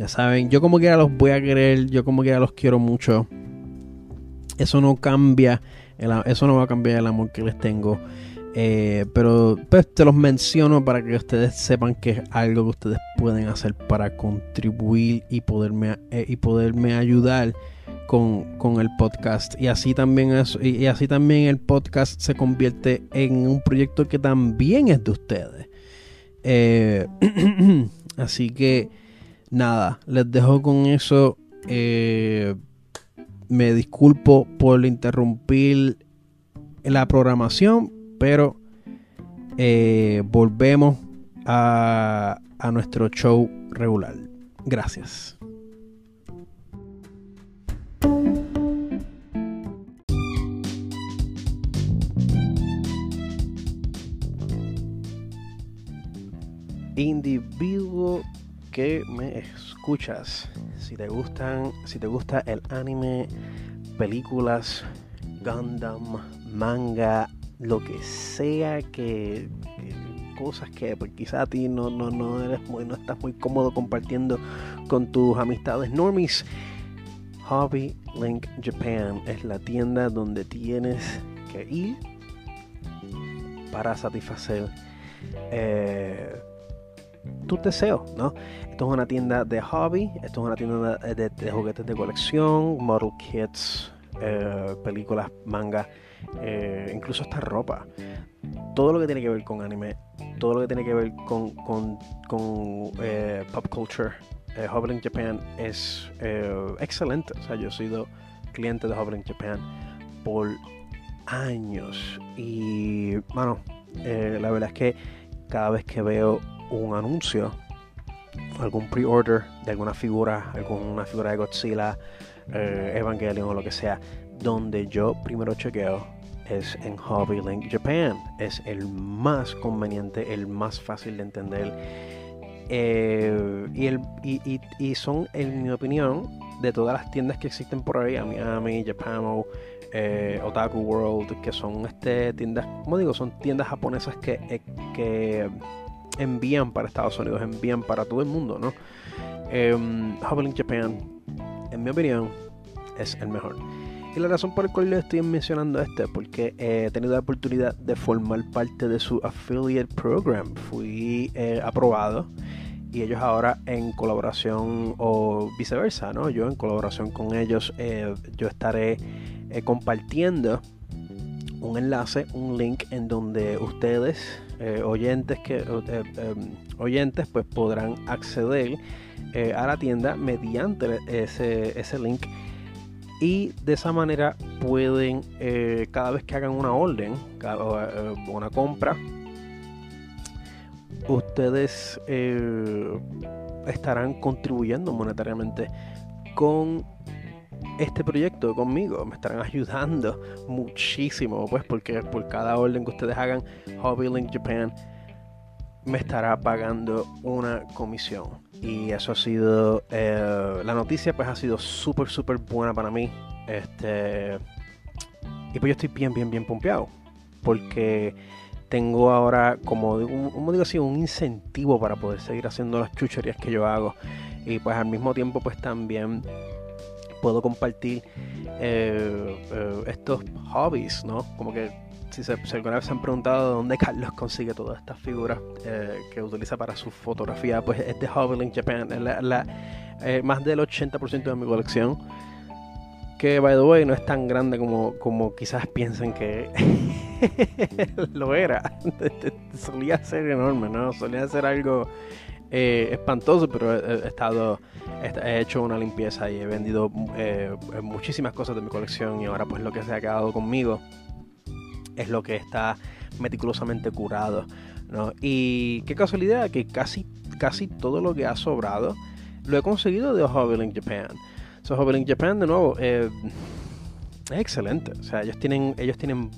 ya saben, yo como quiera los voy a querer, yo como quiera los quiero mucho. Eso no cambia, eso no va a cambiar el amor que les tengo. Eh, pero pues te los menciono para que ustedes sepan que es algo que ustedes pueden hacer para contribuir y poderme, eh, y poderme ayudar con, el podcast. Y así, también y así también el podcast se convierte en un proyecto que también es de ustedes. Eh, [clears throat] así que nada, les dejo con eso. Eh, me disculpo por interrumpir la programación, pero eh, volvemos a, a nuestro show regular. Gracias. Individuo que me escuchas, si te gustan, si te gusta el anime, películas, Gundam, manga, lo que sea que, cosas que pues, quizá a ti no, no, no eres muy, no estás muy cómodo compartiendo con tus amistades normies. Hobby Link Japan es la tienda donde tienes que ir para satisfacer eh, tus deseos, ¿no? Esto es una tienda de hobby, esto es una tienda de, juguetes de colección, model kits, eh, películas, manga, eh, incluso esta ropa. Todo lo que tiene que ver con anime, todo lo que tiene que ver con, eh, pop culture, Hobbling Japan es excelente. O sea, yo he sido cliente de Hobbling Japan por años y, bueno, la verdad es que cada vez que veo un anuncio, algún pre-order de alguna figura, alguna figura de Godzilla, eh, Evangelion o lo que sea, donde yo primero chequeo es en Hobby Link Japan. Es el más conveniente, el más fácil de entender. Eh, y, el, y, son, en mi opinión, de todas las tiendas que existen por ahí, Miami, Japan, eh, Otaku World, que son este, tiendas, como digo, son tiendas japonesas que, que envían para Estados Unidos, envían para todo el mundo, ¿no? Eh, Japan, en mi opinión, es el mejor. Y la razón por la cual le estoy mencionando este es porque he tenido la oportunidad de formar parte de su affiliate program. Fui eh, aprobado y ellos ahora en colaboración o viceversa, ¿no? Yo en colaboración con ellos, eh, yo estaré eh, compartiendo un enlace, un link en donde ustedes, eh, oyentes, que, eh, em, oyentes, pues podrán acceder a la tienda mediante ese, ese link. Y de esa manera pueden cada vez que hagan una orden o una compra ustedes estarán contribuyendo monetariamente con este proyecto conmigo. Me estarán ayudando muchísimo, pues, porque por cada orden que ustedes hagan, Hobby Link Japan me estará pagando una comisión. Y eso ha sido, eh, la noticia pues ha sido súper, súper buena para mí. Este, y pues yo estoy bien, bien, bien pompeado. Porque tengo ahora, como, como digo así, un incentivo para poder seguir haciendo las chucherías que yo hago. Y pues al mismo tiempo pues también puedo compartir eh, eh, estos hobbies, ¿no? Como que si, se, alguna vez se han preguntado de dónde Carlos consigue todas estas figuras eh, que utiliza para su fotografía, pues es de Hobby Japan, la, más del 80% de mi colección. Que, by the way, no es tan grande como, como quizás piensen que [laughs] lo era. [laughs] Solía ser enorme, ¿no? Solía ser algo eh, espantoso, pero he, estado he hecho una limpieza y he vendido eh, muchísimas cosas de mi colección y ahora pues lo que se ha quedado conmigo es lo que está meticulosamente curado. ¿no? Y qué casualidad que casi, casi todo lo que ha sobrado lo he conseguido de Hobby Japan. So Hobby Japan de nuevo eh, es excelente. O sea, ellos tienen, ellos tienen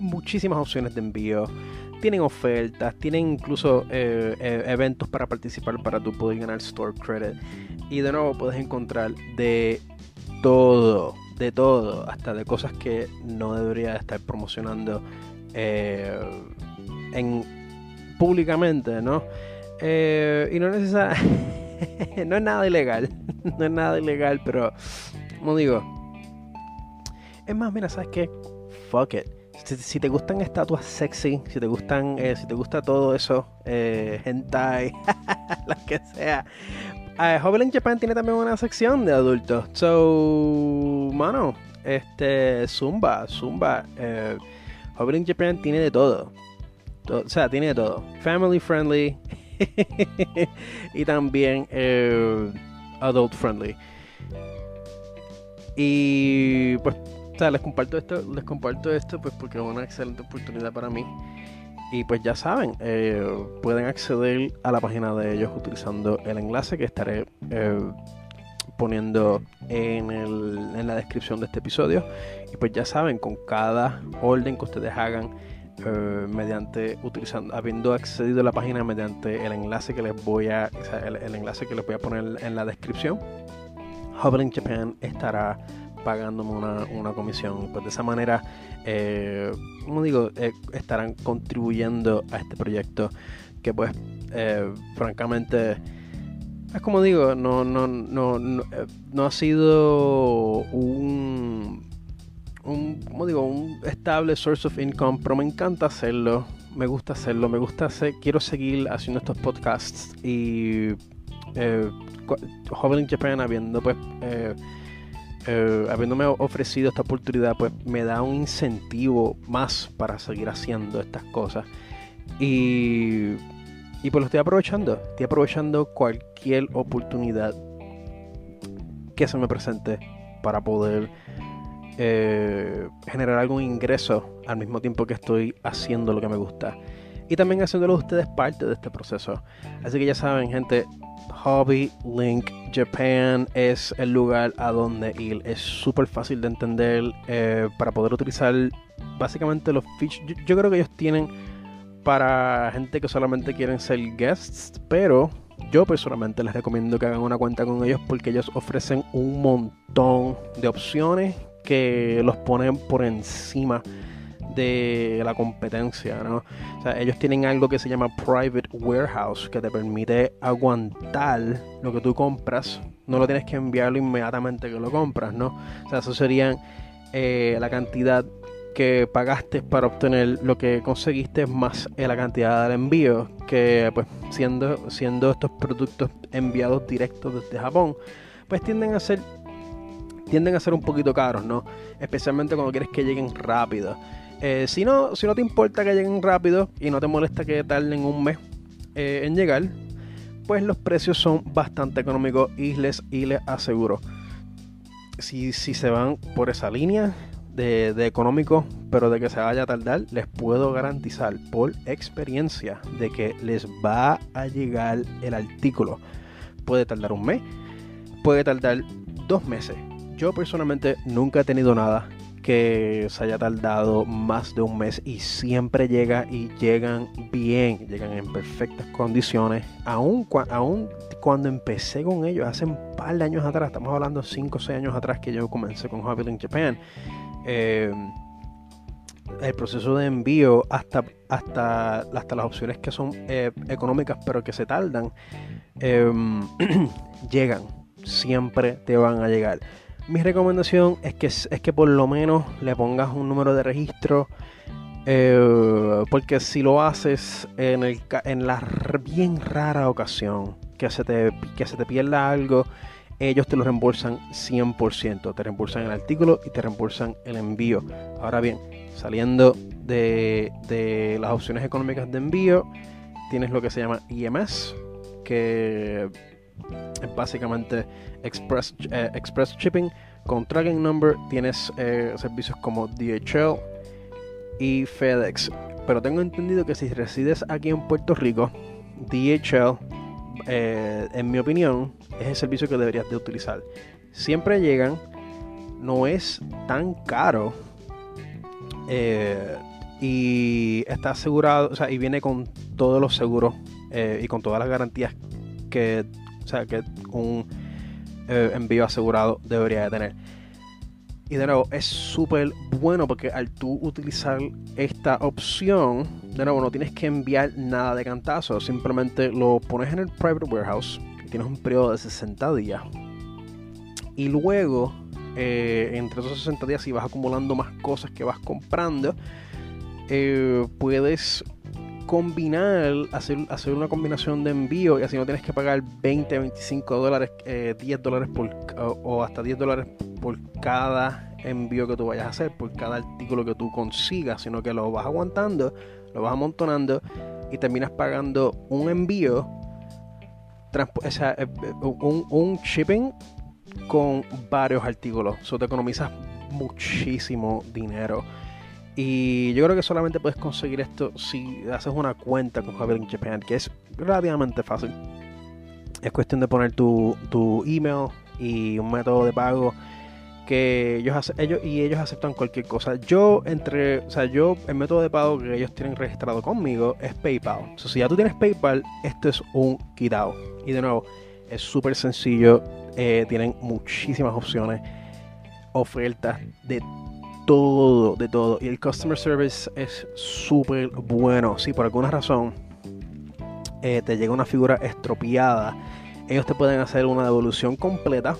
muchísimas opciones de envío tienen ofertas, tienen incluso eh, eh, eventos para participar para tú poder ganar store credit. Y de nuevo puedes encontrar de todo, de todo, hasta de cosas que no debería estar promocionando eh, en, públicamente, ¿no? y no es, [laughs] no es nada ilegal, [laughs] no es nada ilegal, pero como digo, es más, mira, ¿sabes qué? Fuck it si, te gustan estatuas sexy, si te gustan, eh, si te gusta todo eso, eh, hentai, [laughs] lo que sea. Eh, Japan tiene también una sección de adultos. So, mano, este, Zumba, Zumba, eh, Hobby Japan tiene de todo. O sea, tiene de todo. Family friendly [laughs] y también eh, adult friendly. Y pues les comparto esto, les comparto esto pues porque es una excelente oportunidad para mí. Y pues ya saben, eh, pueden acceder a la página de ellos utilizando el enlace que estaré eh, poniendo en, el, en la descripción de este episodio. Y pues ya saben, con cada orden que ustedes hagan, eh, mediante utilizando habiendo accedido a la página mediante el enlace que les voy a el, enlace que les voy a poner en la descripción Hovering Japan estará pagándome una, comisión. Pues de esa manera, eh, como digo, eh, estarán contribuyendo a este proyecto que pues eh, francamente es como digo, no, no, no, no, ha sido un, un, como digo, un estable source of income, pero me encanta hacerlo, me gusta hacerlo, me gusta hacer, quiero seguir haciendo estos podcasts y eh, Joven Japan habiendo pues eh, habiéndome ofrecido esta oportunidad, pues me da un incentivo más para seguir haciendo estas cosas. Y, y pues lo estoy aprovechando. Estoy aprovechando cualquier oportunidad que se me presente para poder eh, generar algún ingreso al mismo tiempo que estoy haciendo lo que me gusta. Y también haciéndolo ustedes parte de este proceso. Así que ya saben, gente, Hobby Link Japan es el lugar a donde ir. Es súper fácil de entender eh, para poder utilizar básicamente los features. Yo, creo que ellos tienen para gente que solamente quieren ser guests, pero yo personalmente les recomiendo que hagan una cuenta con ellos porque ellos ofrecen un montón de opciones que los ponen por encima de la competencia, ¿no? O sea, ellos tienen algo que se llama Private Warehouse, que te permite aguantar lo que tú compras. No lo tienes que enviarlo inmediatamente que lo compras, ¿no? O sea, eso serían eh, la cantidad que pagaste para obtener lo que conseguiste más la cantidad del envío que pues siendo siendo estos productos enviados directos desde Japón pues tienden a ser tienden a ser un poquito caros, ¿no? Especialmente cuando quieres que lleguen rápido. Eh, si, no, si no te importa que lleguen rápido y no te molesta que tarden un mes eh, en llegar, pues los precios son bastante económicos y les, y les aseguro. Si, si se van por esa línea de, de económico, pero de que se vaya a tardar, les puedo garantizar por experiencia de que les va a llegar el artículo. Puede tardar un mes, puede tardar dos meses. Yo personalmente nunca he tenido nada que se haya tardado más de un mes y siempre llega y llegan bien, llegan en perfectas condiciones. Aún, aún cuando empecé con ellos hace un par de años atrás, estamos hablando 5 o 6 años atrás que yo comencé con Hobby in Japan. Eh, el proceso de envío hasta, hasta, hasta las opciones que son eh, económicas pero que se tardan, eh, [clears throat] llegan, siempre te van a llegar mi recomendación es que, es que por lo menos le pongas un número de registro. Eh, porque si lo haces en, el, en la bien rara ocasión que se, te, que se te pierda algo, ellos te lo reembolsan 100%. Te reembolsan el artículo y te reembolsan el envío. Ahora bien, saliendo de, de las opciones económicas de envío, tienes lo que se llama IMS, que es básicamente Express, eh, Express Shipping. Con Tracking Number tienes eh, servicios como DHL y FedEx. Pero tengo entendido que si resides aquí en Puerto Rico, DHL, eh, en mi opinión, es el servicio que deberías de utilizar. Siempre llegan, no es tan caro y está asegurado, o sea, y viene con todos los seguros y con todas las garantías que o sea, que un eh, envío asegurado debería de tener. Y de nuevo, es súper bueno porque al tú utilizar esta opción, de nuevo, no tienes que enviar nada de cantazo. Simplemente lo pones en el private warehouse. Tienes un periodo de 60 días. Y luego, eh, entre esos 60 días, si vas acumulando más cosas que vas comprando, eh, puedes combinar, hacer, hacer una combinación de envío y así no tienes que pagar 20, 25 dólares, 10 eh, dólares por, o, hasta 10 dólares por cada envío que tú vayas a hacer, por cada artículo que tú consigas, sino que lo vas aguantando, lo vas amontonando y terminas pagando un envío, o sea, eh, eh, un, un shipping con varios artículos. Eso te economizas muchísimo dinero. Y yo creo que solamente puedes conseguir esto si haces una cuenta con Javier in que es relativamente fácil. Es cuestión de poner tu, tu email y un método de pago que ellos, ellos y ellos aceptan cualquier cosa. Yo entre, o sea, yo el método de pago que ellos tienen registrado conmigo es PayPal. O si ya tú tienes PayPal, esto es un quitado. Y de nuevo, es súper sencillo. Eh, tienen muchísimas opciones, ofertas de todo, de todo. Y el customer service es súper bueno. Si por alguna razón eh, te llega una figura estropeada, ellos te pueden hacer una devolución completa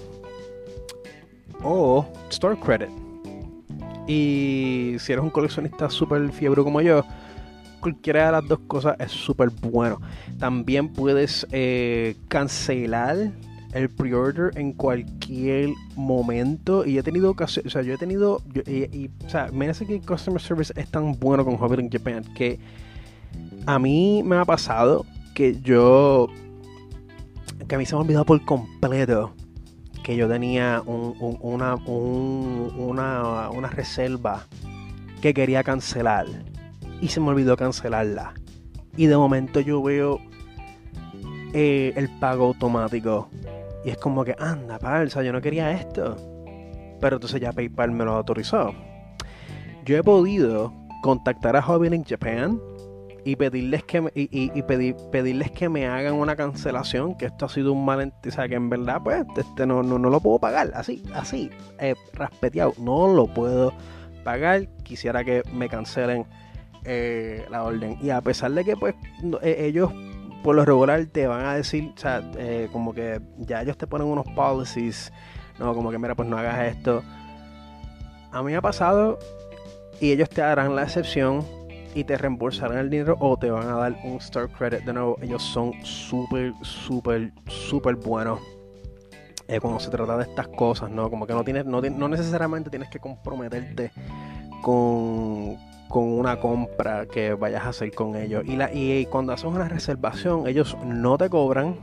o store credit. Y si eres un coleccionista súper fiebre como yo, cualquiera de las dos cosas es súper bueno. También puedes eh, cancelar el pre-order en cualquier momento. Y he tenido ocasión, o sea, yo he tenido, y, o sea, me hace que el customer service es tan bueno con Hobby in Japan que a mí me ha pasado que yo, que a mí se me ha olvidado por completo que yo tenía una, una, una reserva que quería cancelar y se me olvidó cancelarla. Y de momento yo veo eh, el pago automático y es como que, anda, palsa, yo no quería esto. Pero entonces ya PayPal me lo autorizó. Yo he podido contactar a Hobby in Japan y pedirles que me, y, pedirles que me hagan una cancelación, que esto ha sido un malentendido, sea, que en verdad, pues, este no, no, lo puedo pagar, así, así, eh, raspeteado, no lo puedo pagar, quisiera que me cancelen eh, la orden. Y a pesar de que, pues, eh, ellos por lo regular te van a decir, o sea, eh, como que ya ellos te ponen unos policies, no, como que mira, pues no hagas esto. A mí me ha pasado y ellos te harán la excepción y te reembolsarán el dinero o te van a dar un Star Credit. De nuevo, ellos son súper, súper, súper buenos. eh, cuando se trata de estas cosas, ¿no? Como que no, tienes, no, no necesariamente tienes que comprometerte con, con una compra que vayas a hacer con ellos. Y, la, y cuando haces una reservación, ellos no te cobran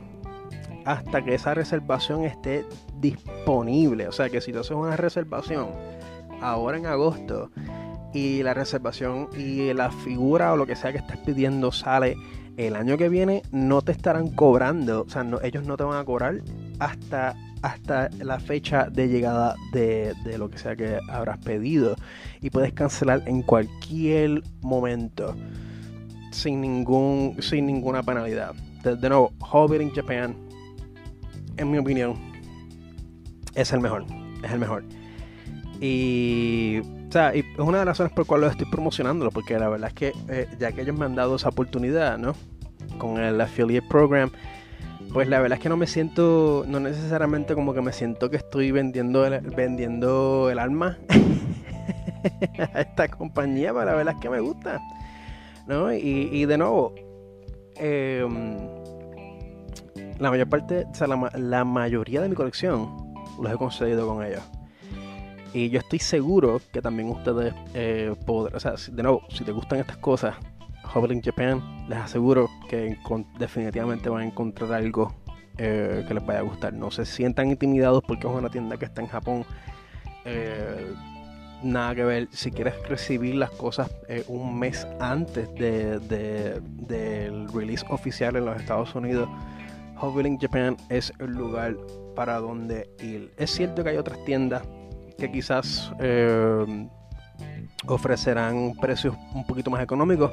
hasta que esa reservación esté disponible. O sea que si tú haces una reservación ahora en agosto y la reservación y la figura o lo que sea que estés pidiendo sale el año que viene, no te estarán cobrando. O sea, ellos no te van a cobrar hasta hasta la fecha de llegada de, lo que sea que habrás pedido. Y puedes cancelar en cualquier momento. Sin, ningún, sin ninguna penalidad. De, nuevo, Hobbit in Japan, en mi opinión, es el mejor. Es el mejor. Y, o sea, es una de las razones por las cuales estoy promocionándolo. Porque la verdad es que eh, ya que ellos me han dado esa oportunidad, ¿no? Con el affiliate program pues la verdad es que no me siento, no necesariamente como que me siento que estoy vendiendo el, vendiendo el alma [laughs] a esta compañía, pero la verdad es que me gusta. ¿no? Y, de nuevo, em, la mayor parte, o sea, la, mayoría de mi colección los he conseguido con ellos. Y yo estoy seguro que también ustedes eh, podrán, o sea, de nuevo, si te gustan estas cosas, Hobbling Japan, les aseguro que definitivamente van a encontrar algo eh, que les vaya a gustar. No se sientan intimidados porque es una tienda que está en Japón. Eh, nada que ver. Si quieres recibir las cosas eh, un mes antes de, del release oficial en los Estados Unidos, Hobbling Japan es el lugar para donde ir. Es cierto que hay otras tiendas que quizás ofrecerán precios un poquito más económicos,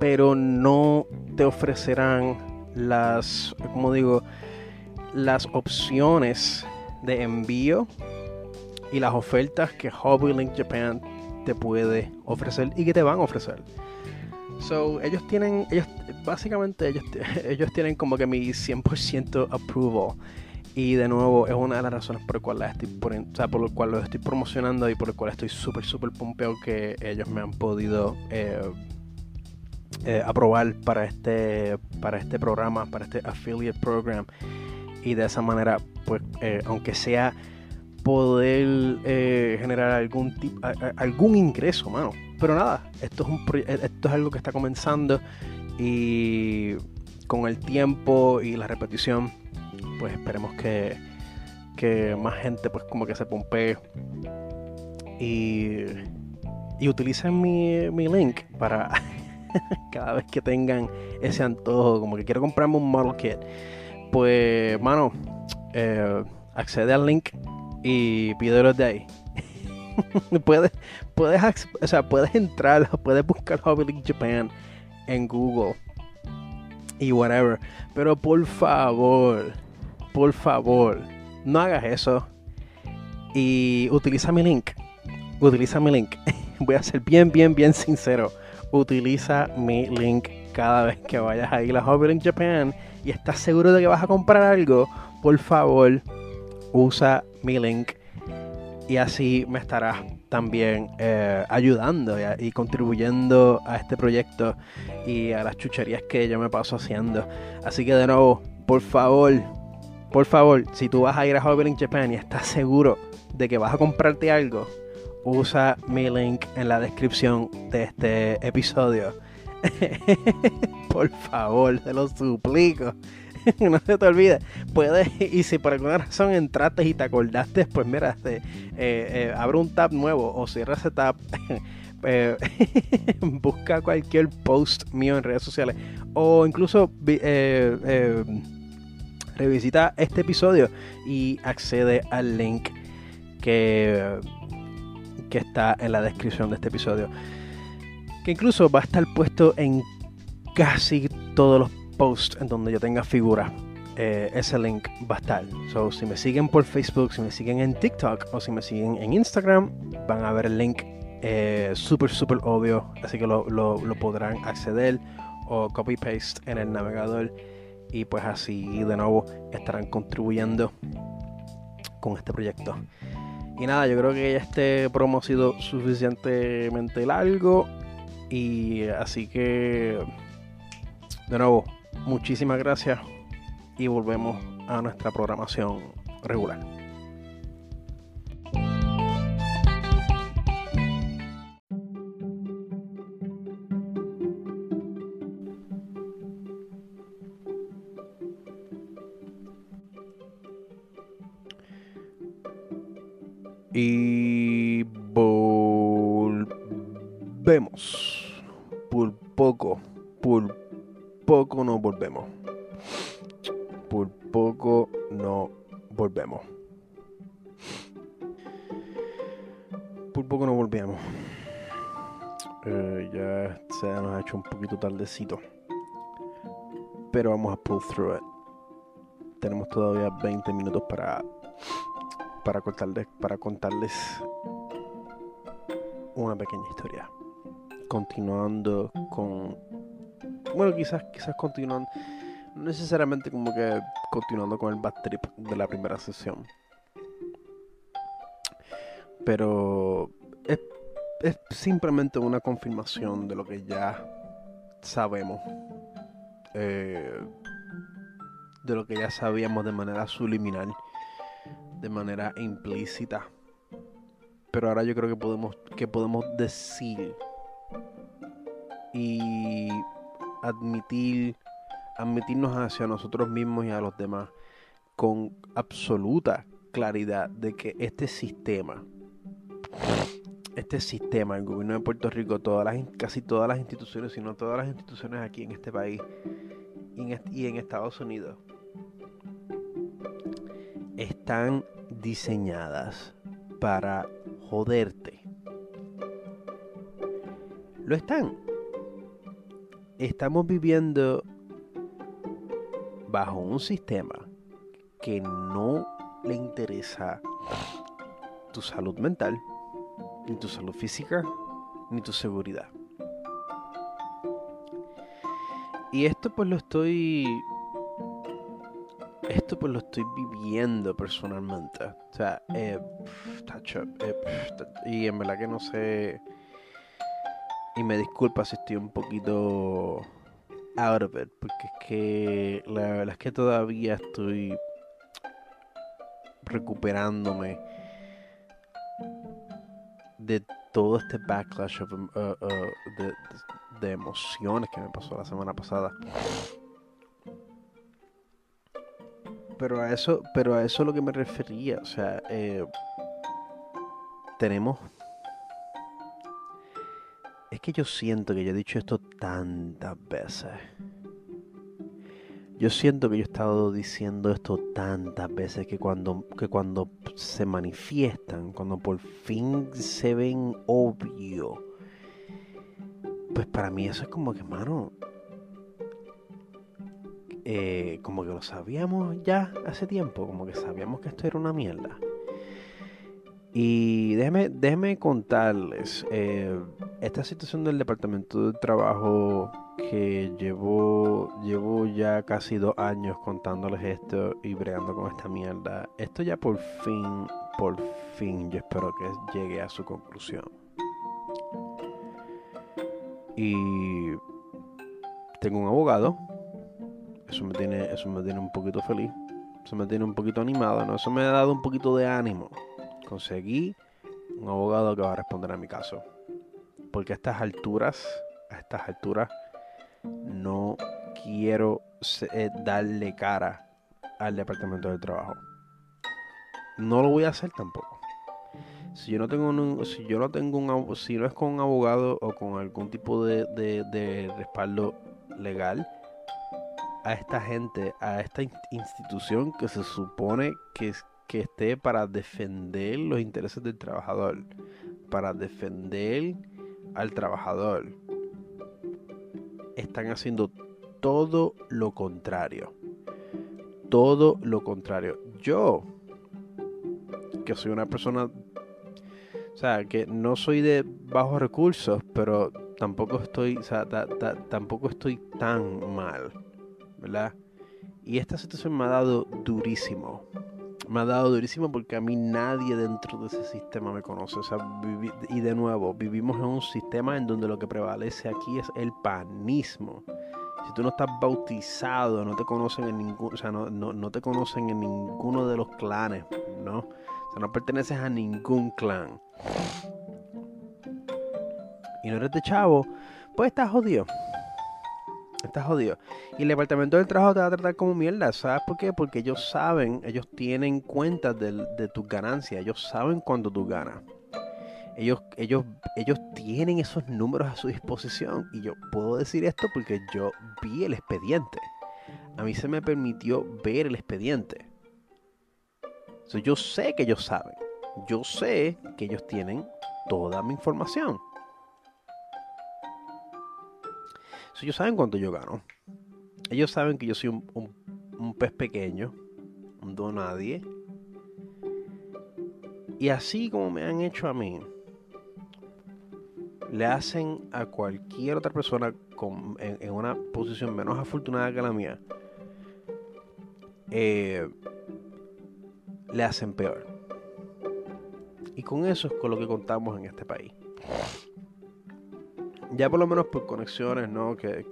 pero no te ofrecerán las, como digo, las opciones de envío y las ofertas que Hobby Link Japan te puede ofrecer y que te van a ofrecer. So, ellos tienen, ellos, básicamente ellos, [laughs] ellos tienen como que mi 100% approval. Y de nuevo, es una de las razones por, cual estoy por, o sea, por lo cual lo estoy promocionando y por el cual estoy súper, súper pompeado que ellos me han podido eh, eh, aprobar para este, para este programa, para este affiliate program. Y de esa manera, pues, eh, aunque sea poder eh, generar algún tipo, algún ingreso, mano. Pero nada, esto es, un esto es algo que está comenzando y con el tiempo y la repetición, pues esperemos que, que más gente pues como que se pompee y, y utilicen mi, mi link para [laughs] cada vez que tengan ese antojo, como que quiero comprarme un model kit, pues, mano, eh, accede al link y pídelo de ahí. [laughs] puedes, puedes, o sea, puedes entrar, [laughs] puedes buscar Hobby Link Japan en Google y whatever. Pero por favor, por favor, no hagas eso y utiliza mi link. Utiliza mi link. Voy a ser bien, bien, bien sincero utiliza mi link cada vez que vayas a ir a Hobby Japan y estás seguro de que vas a comprar algo, por favor, usa mi link y así me estarás también eh, ayudando y, contribuyendo a este proyecto y a las chucherías que yo me paso haciendo. Así que de nuevo, por favor, por favor, si tú vas a ir a Hobby Japan y estás seguro de que vas a comprarte algo, usa mi link en la descripción de este episodio. [laughs] por favor, te lo suplico. [laughs] no se te olvide. Puedes, y si por alguna razón entraste y te acordaste, pues mira, este, eh, eh, abre un tab nuevo o cierra ese tab. [laughs] Eh, busca cualquier post mío en redes sociales o incluso revisita este episodio y accede al link que que está en la descripción de este episodio. Que incluso va a estar puesto en casi todos los posts en donde yo tenga figura. Eh, ese link va a estar. So, si me siguen por Facebook, si me siguen en TikTok o si me siguen en Instagram, van a ver el link eh, súper, súper obvio. Así que lo, lo podrán acceder o copy paste en el navegador. Y pues así de nuevo estarán contribuyendo con este proyecto. Y nada, yo creo que este promo ha sido suficientemente largo. Y así que, de nuevo, muchísimas gracias. Y volvemos a nuestra programación regular. Y volvemos. Por poco, por poco no volvemos. Por poco no volvemos. Por poco no volvemos. Eh, ya se nos ha hecho un poquito tardecito. Pero vamos a pull through it. Tenemos todavía 20 minutos para para contarles, para contarles una pequeña historia. Continuando con. Bueno, quizás, quizás continuando. No necesariamente como que continuando con el bad trip de la primera sesión. Pero es, es simplemente una confirmación de lo que ya sabemos. Eh, de lo que ya sabíamos de manera subliminal de manera implícita. Pero ahora yo creo que podemos, que podemos decir y admitir, admitirnos hacia nosotros mismos y a los demás con absoluta claridad de que este sistema, este sistema, el gobierno de Puerto Rico, todas las, casi todas las instituciones, sino todas las instituciones aquí en este país y en Estados Unidos, están diseñadas para joderte. Lo están. Estamos viviendo bajo un sistema que no le interesa tu salud mental, ni tu salud física, ni tu seguridad. Y esto pues lo estoy esto pues lo estoy viviendo personalmente. O sea, eh, eh y en verdad que no sé. Y me disculpa si estoy un poquito out of it, porque es que la verdad es que todavía estoy recuperándome de todo este backlash of, uh, uh, de, de emociones que me pasó la semana pasada. Pero a eso, pero a eso es lo que me refería. O sea, eh, tenemos. Es que yo siento que yo he dicho esto tantas veces. Yo siento que yo he estado diciendo esto tantas veces que cuando, que cuando se manifiestan, cuando por fin se ven obvio, pues para mí eso es como que, mano, eh, como que lo sabíamos ya hace tiempo, como que sabíamos que esto era una mierda. Y déjeme, déjeme contarles, eh, esta situación del departamento de trabajo que llevo, llevo ya casi dos años contándoles esto y bregando con esta mierda, esto ya por fin, por fin yo espero que llegue a su conclusión. Y tengo un abogado eso me tiene, eso me tiene un poquito feliz. Eso me tiene un poquito animado, ¿no? Eso me ha dado un poquito de ánimo. Conseguí un abogado que va a responder a mi caso. Porque a estas alturas, a estas alturas, no quiero eh, darle cara al departamento del trabajo. No lo voy a hacer tampoco. Si yo no tengo un, si yo no tengo un, si no es con un abogado o con algún tipo de, de respaldo legal, a esta gente, a esta institución que se supone que, que esté para defender los intereses del trabajador, para defender al trabajador, están haciendo todo lo contrario. Todo lo contrario. Yo, que soy una persona, o sea, que no soy de bajos recursos, pero tampoco estoy, o sea, tampoco estoy tan mal ¿verdad? Y esta situación me ha dado durísimo. Me ha dado durísimo porque a mí nadie dentro de ese sistema me conoce. O sea, y de nuevo, vivimos en un sistema en donde lo que prevalece aquí es el panismo. Si tú no estás bautizado, no te conocen en ningún, o sea, no, no te conocen en ninguno de los clanes, ¿no? O sea, no perteneces a ningún clan. Y no eres de chavo, pues estás jodido. Estás jodido. Y el departamento del trabajo te va a tratar como mierda. ¿Sabes por qué? Porque ellos saben, ellos tienen cuenta de, de tus ganancias. Ellos saben cuándo tú ganas. Ellos, ellos, ellos tienen esos números a su disposición. Y yo puedo decir esto porque yo vi el expediente. A mí se me permitió ver el expediente. yo sé que ellos saben. Yo sé que ellos tienen toda mi información. Ellos saben cuánto yo gano. Ellos saben que yo soy un, pez pequeño, un don nadie. Y así como me han hecho a mí, le hacen a cualquier otra persona en, una posición menos afortunada que la mía, eh, le hacen peor. Y con eso es con lo que contamos en este país ya por lo menos por conexiones, ¿no? Que,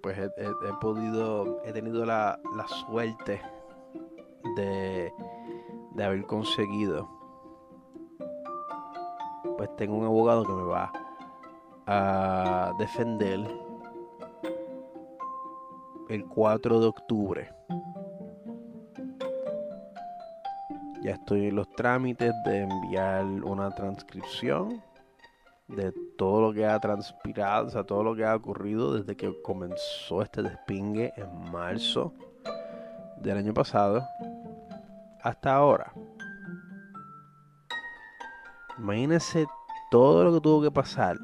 pues he, podido, he tenido la, suerte de, de haber conseguido. Pues tengo un abogado que me va a defender el 4 de octubre. Ya estoy en los trámites de enviar una transcripción de todo lo que ha transpirado, o sea, todo lo que ha ocurrido desde que comenzó este despingue en marzo del año pasado hasta ahora. Imagínense todo lo que tuvo que pasar.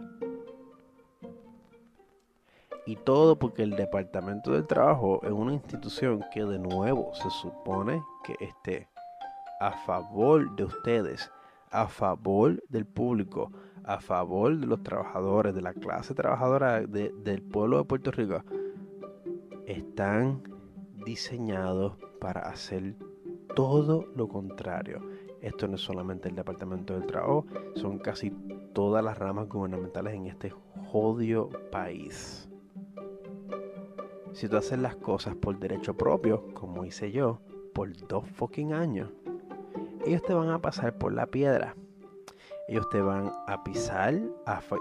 Y todo porque el Departamento del Trabajo es una institución que de nuevo se supone que esté a favor de ustedes, a favor del público, a favor de los trabajadores, de la clase trabajadora del pueblo de Puerto Rico, están diseñados para hacer todo lo contrario. Esto no es solamente el Departamento del Trabajo, son casi todas las ramas gubernamentales en este jodio país. Si tú haces las cosas por derecho propio, como hice yo, por dos fucking años, ellos te van a pasar por la piedra ellos te van a pisar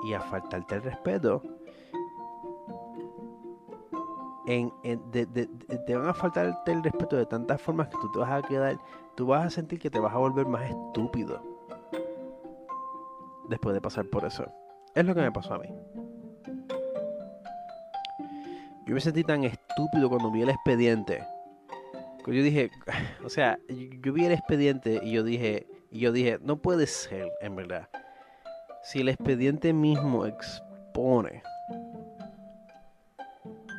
y a faltarte el respeto. te van a faltarte el respeto de tantas formas que tú te vas a quedar, tú vas a sentir que te vas a volver más estúpido después de pasar por eso. Es lo que me pasó a mí. Yo me sentí tan estúpido cuando vi el expediente. Yo dije, [sighs] o sea, yo vi el expediente y yo dije, y yo dije, no puede ser, en verdad. Si el expediente mismo expone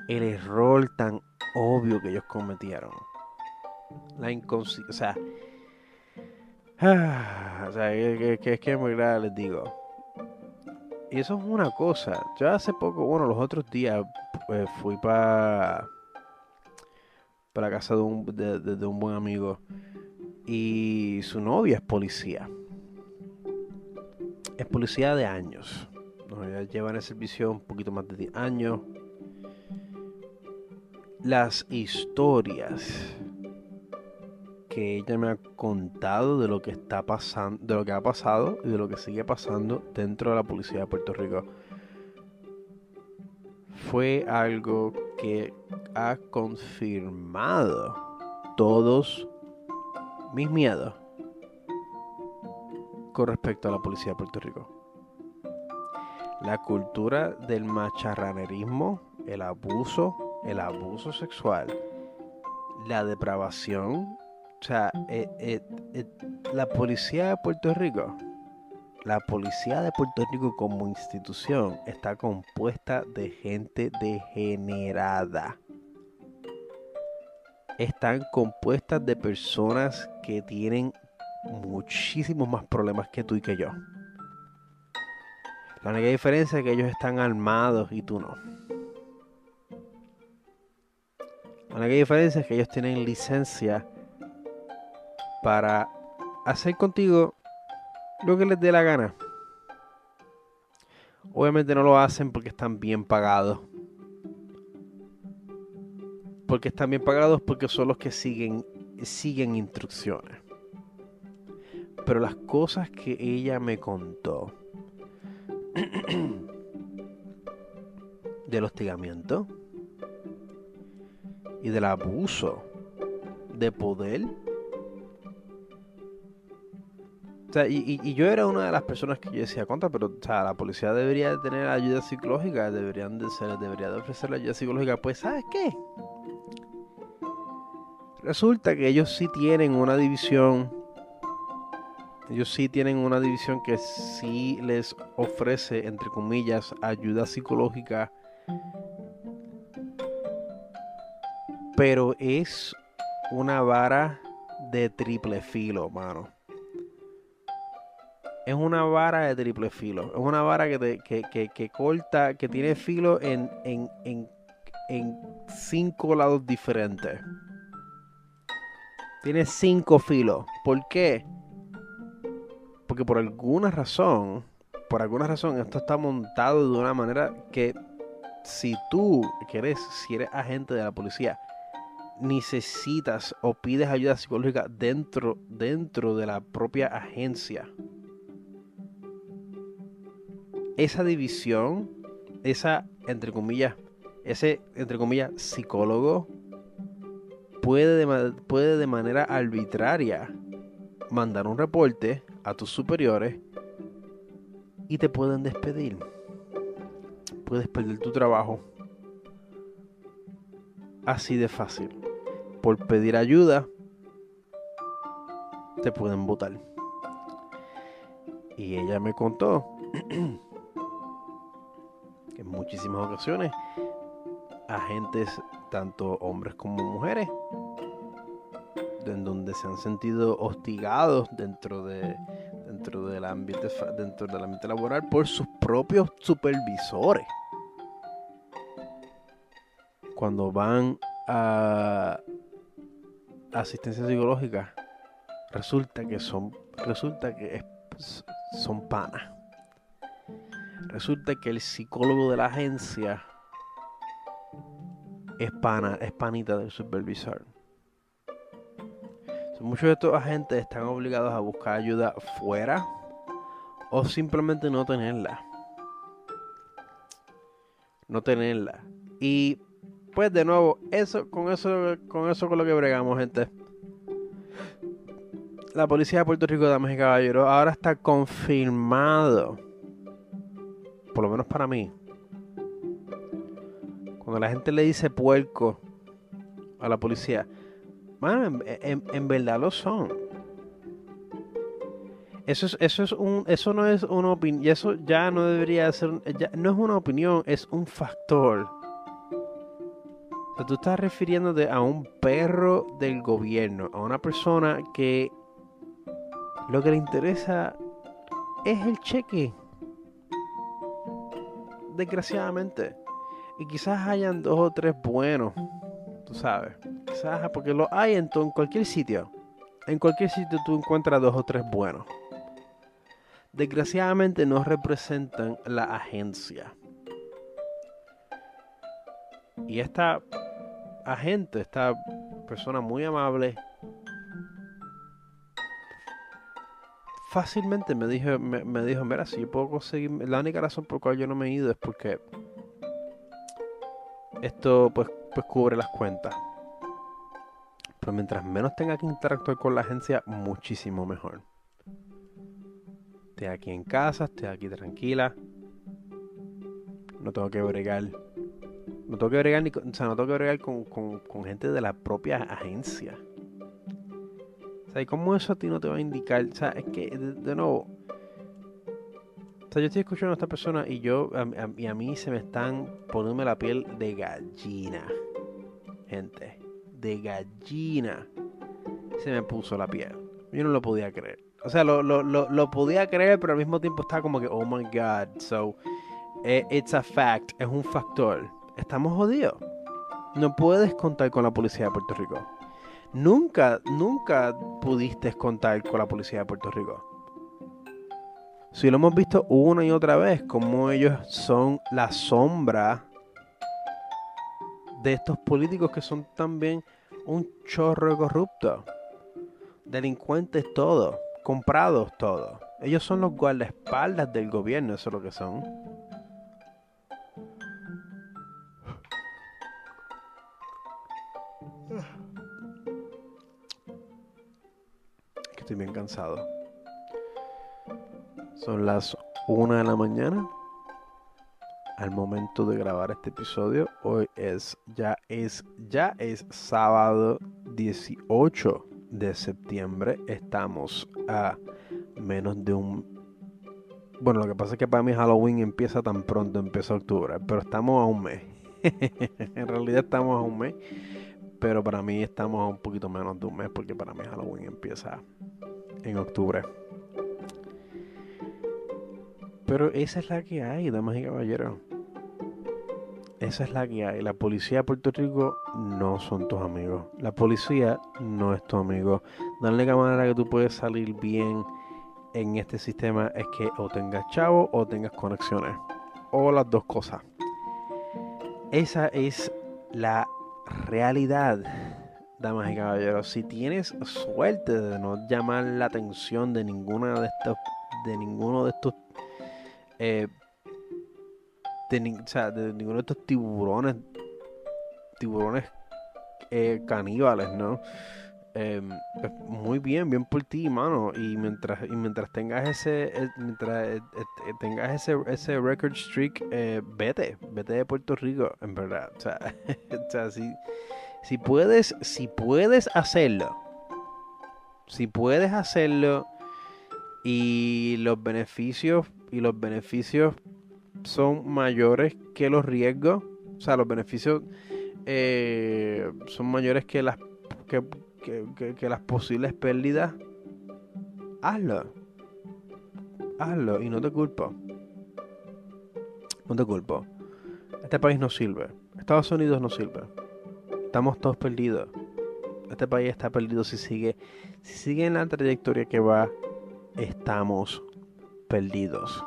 el error tan obvio que ellos cometieron. La inconsistencia. O sea, ah, [sighs] o sea, que, es que en verdad les digo. Y eso es una cosa. Yo hace poco, bueno, los otros días pues, fui para para casa de un, de un buen amigo y su novia es policía. Es policía de años. lleva en el servicio un poquito más de 10 años. Las historias que ella me ha contado de lo que está pasando, de lo que ha pasado y de lo que sigue pasando dentro de la policía de Puerto Rico fue algo que ha confirmado todos mis miedos con respecto a la policía de Puerto Rico. La cultura del macharranerismo, el abuso, el abuso sexual, la depravación, o sea, eh, eh, eh, la policía de Puerto Rico, la policía de Puerto Rico como institución está compuesta de gente degenerada están compuestas de personas que tienen muchísimos más problemas que tú y que yo. La única diferencia es que ellos están armados y tú no. La única diferencia es que ellos tienen licencia para hacer contigo lo que les dé la gana. Obviamente no lo hacen porque están bien pagados porque están bien pagados porque son los que siguen, siguen instrucciones. Pero las cosas que ella me contó [clears throat] del hostigamiento y del abuso de poder. O sea, y, yo era una de las personas que yo decía, contra, pero o sea, la policía debería tener ayuda psicológica, deberían de ser, debería de ofrecer la ayuda psicológica. Pues, ¿sabes qué? Resulta que ellos sí tienen una división. Ellos sí tienen una división que sí les ofrece, entre comillas, ayuda psicológica. Pero es una vara de triple filo, mano. Es una vara de triple filo. Es una vara que, te, que, que, corta, que tiene filo en, en, en, en cinco lados diferentes. Tiene cinco filos. ¿Por qué? Porque por alguna razón, por alguna razón, esto está montado de una manera que si tú quieres, si eres agente de la policía, necesitas o pides ayuda psicológica dentro, dentro de la propia agencia. Esa división, esa, entre comillas, ese, entre comillas, psicólogo puede de, puede de manera arbitraria mandar un reporte a tus superiores y te pueden despedir. Puedes perder tu trabajo. Así de fácil. Por pedir ayuda, te pueden votar. Y ella me contó [clears throat] que en muchísimas ocasiones agentes tanto hombres como mujeres, en donde se han sentido hostigados dentro de dentro del ambiente dentro del ambiente laboral por sus propios supervisores. Cuando van a asistencia psicológica, resulta que son resulta que son panas. Resulta que el psicólogo de la agencia es del supervisor. muchos de estos agentes están obligados a buscar ayuda fuera o simplemente no tenerla. No tenerla. Y pues de nuevo, eso con eso con eso con lo que bregamos, gente. La policía de Puerto Rico, damas y caballeros, ahora está confirmado. Por lo menos para mí cuando la gente le dice puerco a la policía, bueno, en, verdad lo son. Eso es, eso es un, eso no es una opinión, eso ya no debería ser, no es una opinión, es un factor. O tú estás refiriéndote a un perro del gobierno, a una persona que lo que le interesa es el cheque. Desgraciadamente. Y quizás hayan dos o tres buenos, tú sabes. Quizás, porque lo hay en, en cualquier sitio. En cualquier sitio tú encuentras dos o tres buenos. Desgraciadamente no representan la agencia. Y esta agente, esta persona muy amable, fácilmente me dijo, me, me dijo, mira, si yo puedo conseguir, la única razón por la cual yo no me he ido es porque esto pues, pues cubre las cuentas. Pero mientras menos tenga que interactuar con la agencia, muchísimo mejor. Estoy aquí en casa, estoy aquí tranquila. No tengo que bregar. No tengo que bregar, ni, o sea, no tengo que bregar con, con, gente de la propia agencia. O sea, ¿y cómo eso a ti no te va a indicar? O sea, es que, de nuevo, yo estoy escuchando a esta persona y yo, a, a mí se me están poniendo la piel de gallina. Gente, de gallina. Se me puso la piel. Yo no lo podía creer. O sea, lo, lo, lo, podía creer, pero al mismo tiempo estaba como que, oh my god. So, eh, it's a fact. Es un factor. Estamos jodidos. No puedes contar con la policía de Puerto Rico. Nunca, nunca pudiste contar con la policía de Puerto Rico. Si lo hemos visto una y otra vez, como ellos son la sombra de estos políticos que son también un chorro corrupto. Delincuentes todos, comprados todos. Ellos son los guardaespaldas del gobierno, eso es lo que son. estoy bien cansado. Son las 1 de la mañana. Al momento de grabar este episodio, hoy es ya es ya es sábado 18 de septiembre. Estamos a menos de un bueno, lo que pasa es que para mí Halloween empieza tan pronto, empieza octubre, pero estamos a un mes. [laughs] en realidad estamos a un mes, pero para mí estamos a un poquito menos de un mes porque para mí Halloween empieza en octubre. Pero esa es la que hay, damas y caballeros. Esa es la que hay. La policía de Puerto Rico no son tus amigos. La policía no es tu amigo. La única manera que tú puedes salir bien en este sistema es que o tengas chavo o tengas conexiones. O las dos cosas. Esa es la realidad damas y caballeros, si tienes suerte de no llamar la atención de ninguna de estos, de ninguno de estos, eh, de, de ninguno de estos tiburones, tiburones eh, caníbales, ¿no? Em, pues, muy bien, bien por ti, mano. Y mientras, y mientras tengas ese, eh, mientras tengas ese, ese record streak, vete, vete de Puerto Rico, en verdad. [laughs] O sea si, si puedes, si puedes hacerlo, si puedes hacerlo y los beneficios y los beneficios son mayores que los riesgos, o sea, los beneficios eh, son mayores que las que, las posibles pérdidas, hazlo, hazlo y no te culpo, no te culpo. Este país no sirve, Estados Unidos no sirve. Estamos todos perdidos. Este país está perdido si sigue, si sigue en la trayectoria que va, estamos perdidos.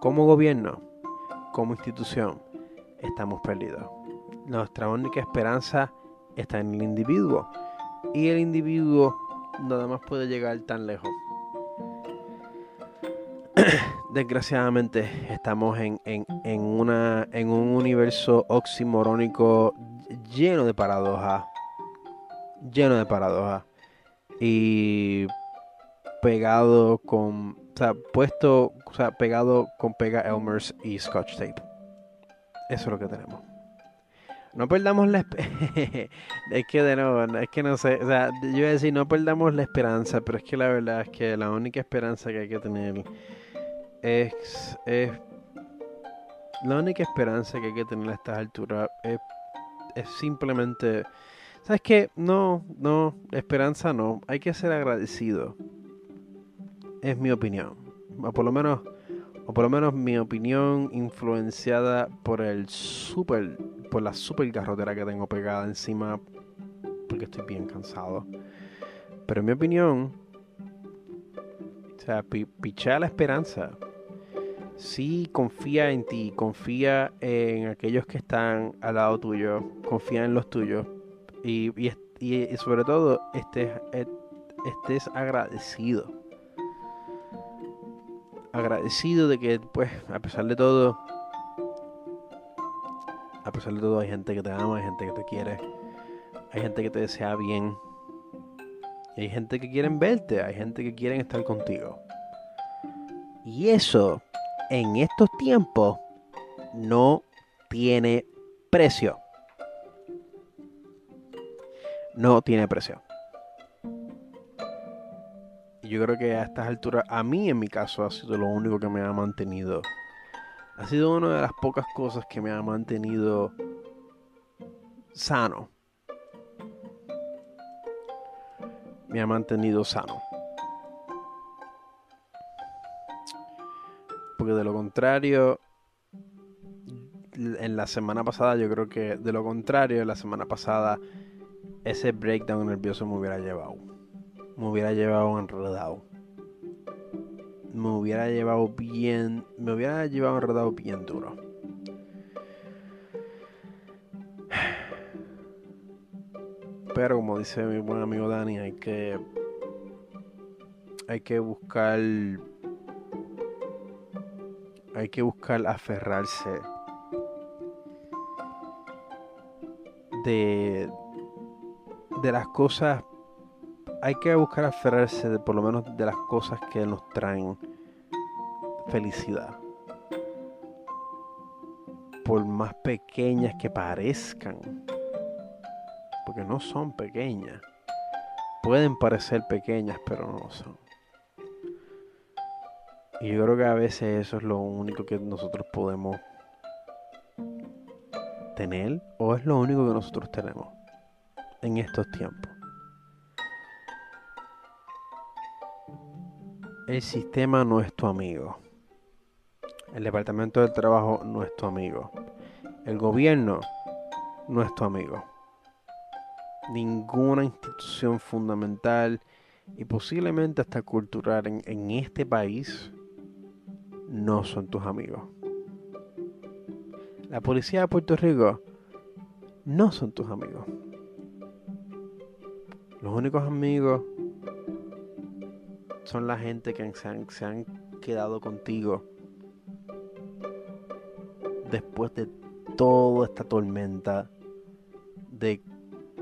Como gobierno, como institución, estamos perdidos. Nuestra única esperanza está en el individuo. Y el individuo nada más puede llegar tan lejos. [coughs] Desgraciadamente estamos en, en, una, en un universo oximorónico lleno de paradojas. Lleno de paradojas. Y pegado con. O sea, puesto. O sea, pegado con pega Elmers y Scotch tape. Eso es lo que tenemos. No perdamos la [laughs] es que de nuevo, es que no sé, o sea, yo iba a decir no perdamos la esperanza, pero es que la verdad es que la única esperanza que hay que tener es, es la única esperanza que hay que tener a estas alturas es es simplemente, ¿sabes qué? No, no, esperanza no, hay que ser agradecido. Es mi opinión. O por lo menos, o por lo menos mi opinión influenciada por el super, por la super garrotera que tengo pegada encima porque estoy bien cansado. Pero en mi opinión, o sea, pichea la esperanza sí confía en ti, confía en aquellos que están al lado tuyo, confía en los tuyos y, y, sobre todo estés, estés agradecido. Agradecido de que, pues, a pesar de todo, a pesar de todo, hay gente que te ama, hay gente que te quiere, hay gente que te desea bien, hay gente que quieren verte, hay gente que quieren estar contigo. Y eso en estos tiempos no tiene precio. No tiene precio. Yo creo que a estas alturas, a mí en mi caso, ha sido lo único que me ha mantenido. Ha sido una de las pocas cosas que me ha mantenido sano. Me ha mantenido sano. porque de lo contrario, en la semana pasada, yo creo que de lo contrario, la semana pasada, ese breakdown nervioso me hubiera llevado. Me hubiera llevado enredado. Me hubiera llevado bien. Me hubiera llevado enredado bien duro. Pero como dice mi buen amigo Dani, hay que hay que buscar hay que buscar aferrarse de de las cosas hay que buscar aferrarse por lo menos de las cosas que nos traen felicidad. Por más pequeñas que parezcan porque no son pequeñas. Pueden parecer pequeñas pero no son. Y yo creo que a veces eso es lo único que nosotros podemos tener o es lo único que nosotros tenemos en estos tiempos. El sistema no es tu amigo. El departamento del trabajo no es tu amigo. El gobierno no es tu amigo. Ninguna institución fundamental y posiblemente hasta cultural en, en este país no son tus amigos. La policía de Puerto Rico no son tus amigos. Los únicos amigos son la gente que se han, se han quedado contigo después de toda esta tormenta de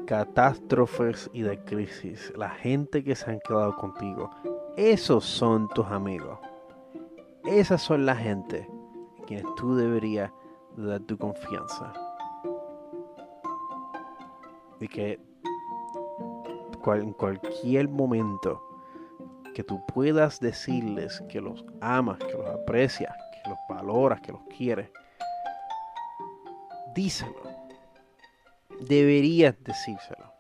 catástrofes y de crisis. La gente que se han quedado contigo. Esos son tus amigos. Esas son la gente en quienes tú deberías dar tu confianza. Y que en cualquier momento que tú puedas decirles que los amas, que los aprecias, que los valoras, que los quieres, díselo. Deberías decírselo.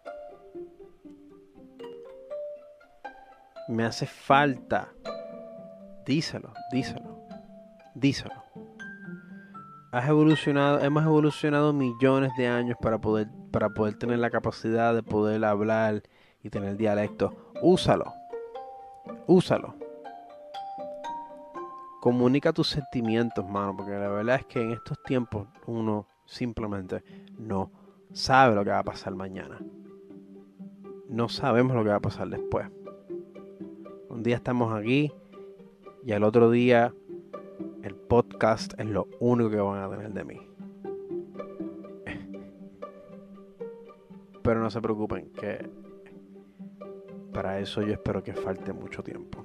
Me hace falta Díselo, díselo, díselo. Has evolucionado, hemos evolucionado millones de años para poder, para poder tener la capacidad de poder hablar y tener dialecto. Úsalo. Úsalo. Comunica tus sentimientos, mano, porque la verdad es que en estos tiempos uno simplemente no sabe lo que va a pasar mañana. No sabemos lo que va a pasar después. Un día estamos aquí y al otro día el podcast es lo único que van a tener de mí. [laughs] Pero no se preocupen, que para eso yo espero que falte mucho tiempo.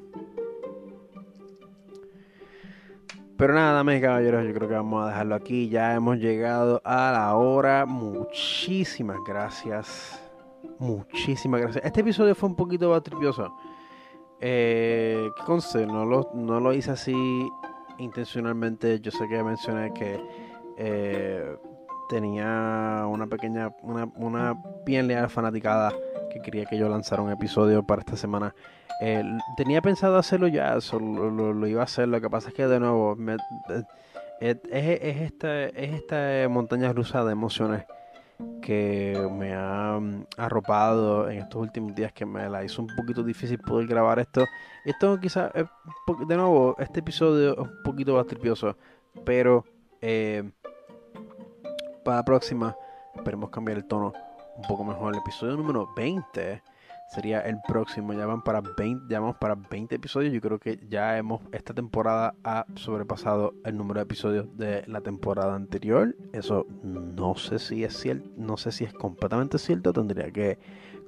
Pero nada, damas caballeros, yo creo que vamos a dejarlo aquí. Ya hemos llegado a la hora. Muchísimas gracias. Muchísimas gracias. Este episodio fue un poquito batripioso. Eh, ¿Qué conste? No lo, no lo hice así intencionalmente. Yo sé que mencioné que eh, tenía una pequeña, una, una bien leal fanaticada que quería que yo lanzara un episodio para esta semana. Eh, tenía pensado hacerlo ya, solo lo, iba a hacer. Lo que pasa es que de nuevo me, es, es, esta, es esta montaña rusa de emociones que me ha mm, arropado en estos últimos días que me la hizo un poquito difícil poder grabar esto. Esto quizás, de nuevo, este episodio es un poquito más tripioso, pero eh, para la próxima esperemos cambiar el tono un poco mejor. El episodio número 20 sería el próximo. Ya van para 20, ya vamos para 20 episodios. Yo creo que ya hemos, esta temporada ha sobrepasado el número de episodios de la temporada anterior. Eso no sé si es cierto, no sé si es completamente cierto, tendría que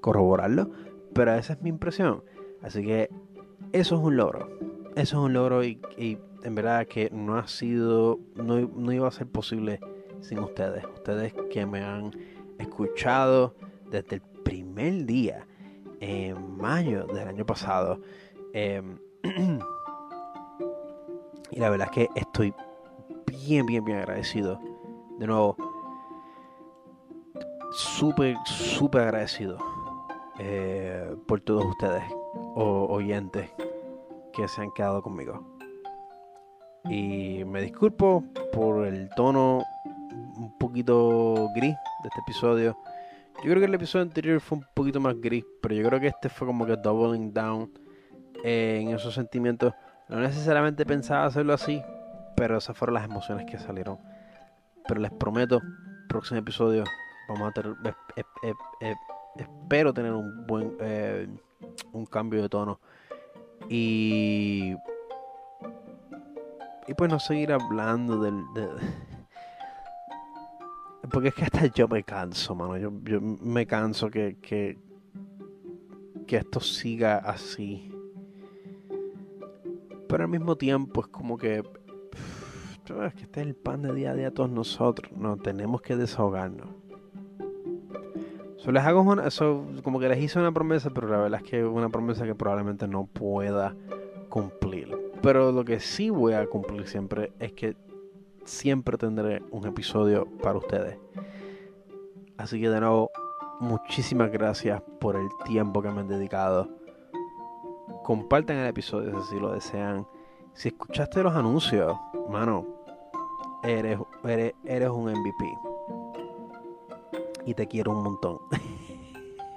corroborarlo. Pero esa es mi impresión. Así que eso es un logro. Eso es un logro y, en verdad que no ha sido, no, no iba a ser posible sin ustedes. Ustedes que me han escuchado desde el primer día en mayo del año pasado. Em, [clears throat] y la verdad es que estoy bien, bien, bien agradecido. De nuevo, súper, súper agradecido eh, por todos ustedes, o, oyentes, que se han quedado conmigo. Y me disculpo por el tono un poquito gris de este episodio. Yo creo que el episodio anterior fue un poquito más gris, pero yo creo que este fue como que doubling down en esos sentimientos. No necesariamente pensaba hacerlo así, pero esas fueron las emociones que salieron. Pero les prometo, próximo episodio vamos a tener, espero tener un buen eh, un cambio de tono y y pues no seguir hablando del de, porque es que hasta yo me canso mano. Yo, yo me canso que, que que esto siga así. Pero al mismo tiempo es como que es que este es el pan de día a día de todos nosotros. No tenemos que desahogarnos. So, les hago una, como que les hice una promesa, pero la verdad es que es una promesa que probablemente no pueda cumplir. Pero lo que sí voy a cumplir siempre es que siempre tendré un episodio para ustedes. Así que de nuevo, muchísimas gracias por el tiempo que me han dedicado. Compartan el episodio si lo desean. Si escuchaste los anuncios, mano, eres, eres, eres un MVP y te quiero un montón.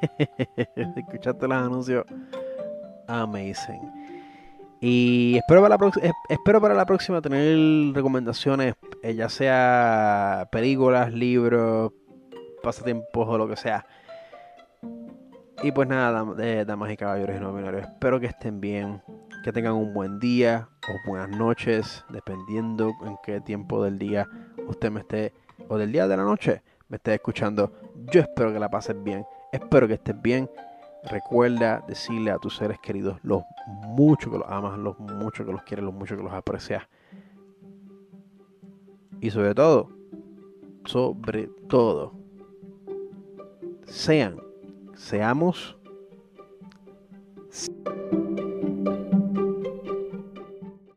[laughs] Escuchaste los anuncios. Amazing. Y espero para, la próxima tener recomendaciones, eh, ya sea películas, libros, pasatiempos o lo que sea. Y pues nada, damas y caballeros y no binarios, espero que estén bien, que tengan un buen día o buenas noches, dependiendo en qué tiempo del día usted me esté, o del día de la noche, me estés escuchando, yo espero que la pases bien, espero que estés bien. Recuerda decirle a tus seres queridos los mucho que los amas, los mucho que los quieres, los mucho que los aprecias. Y sobre todo, sobre todo, sean, seamos.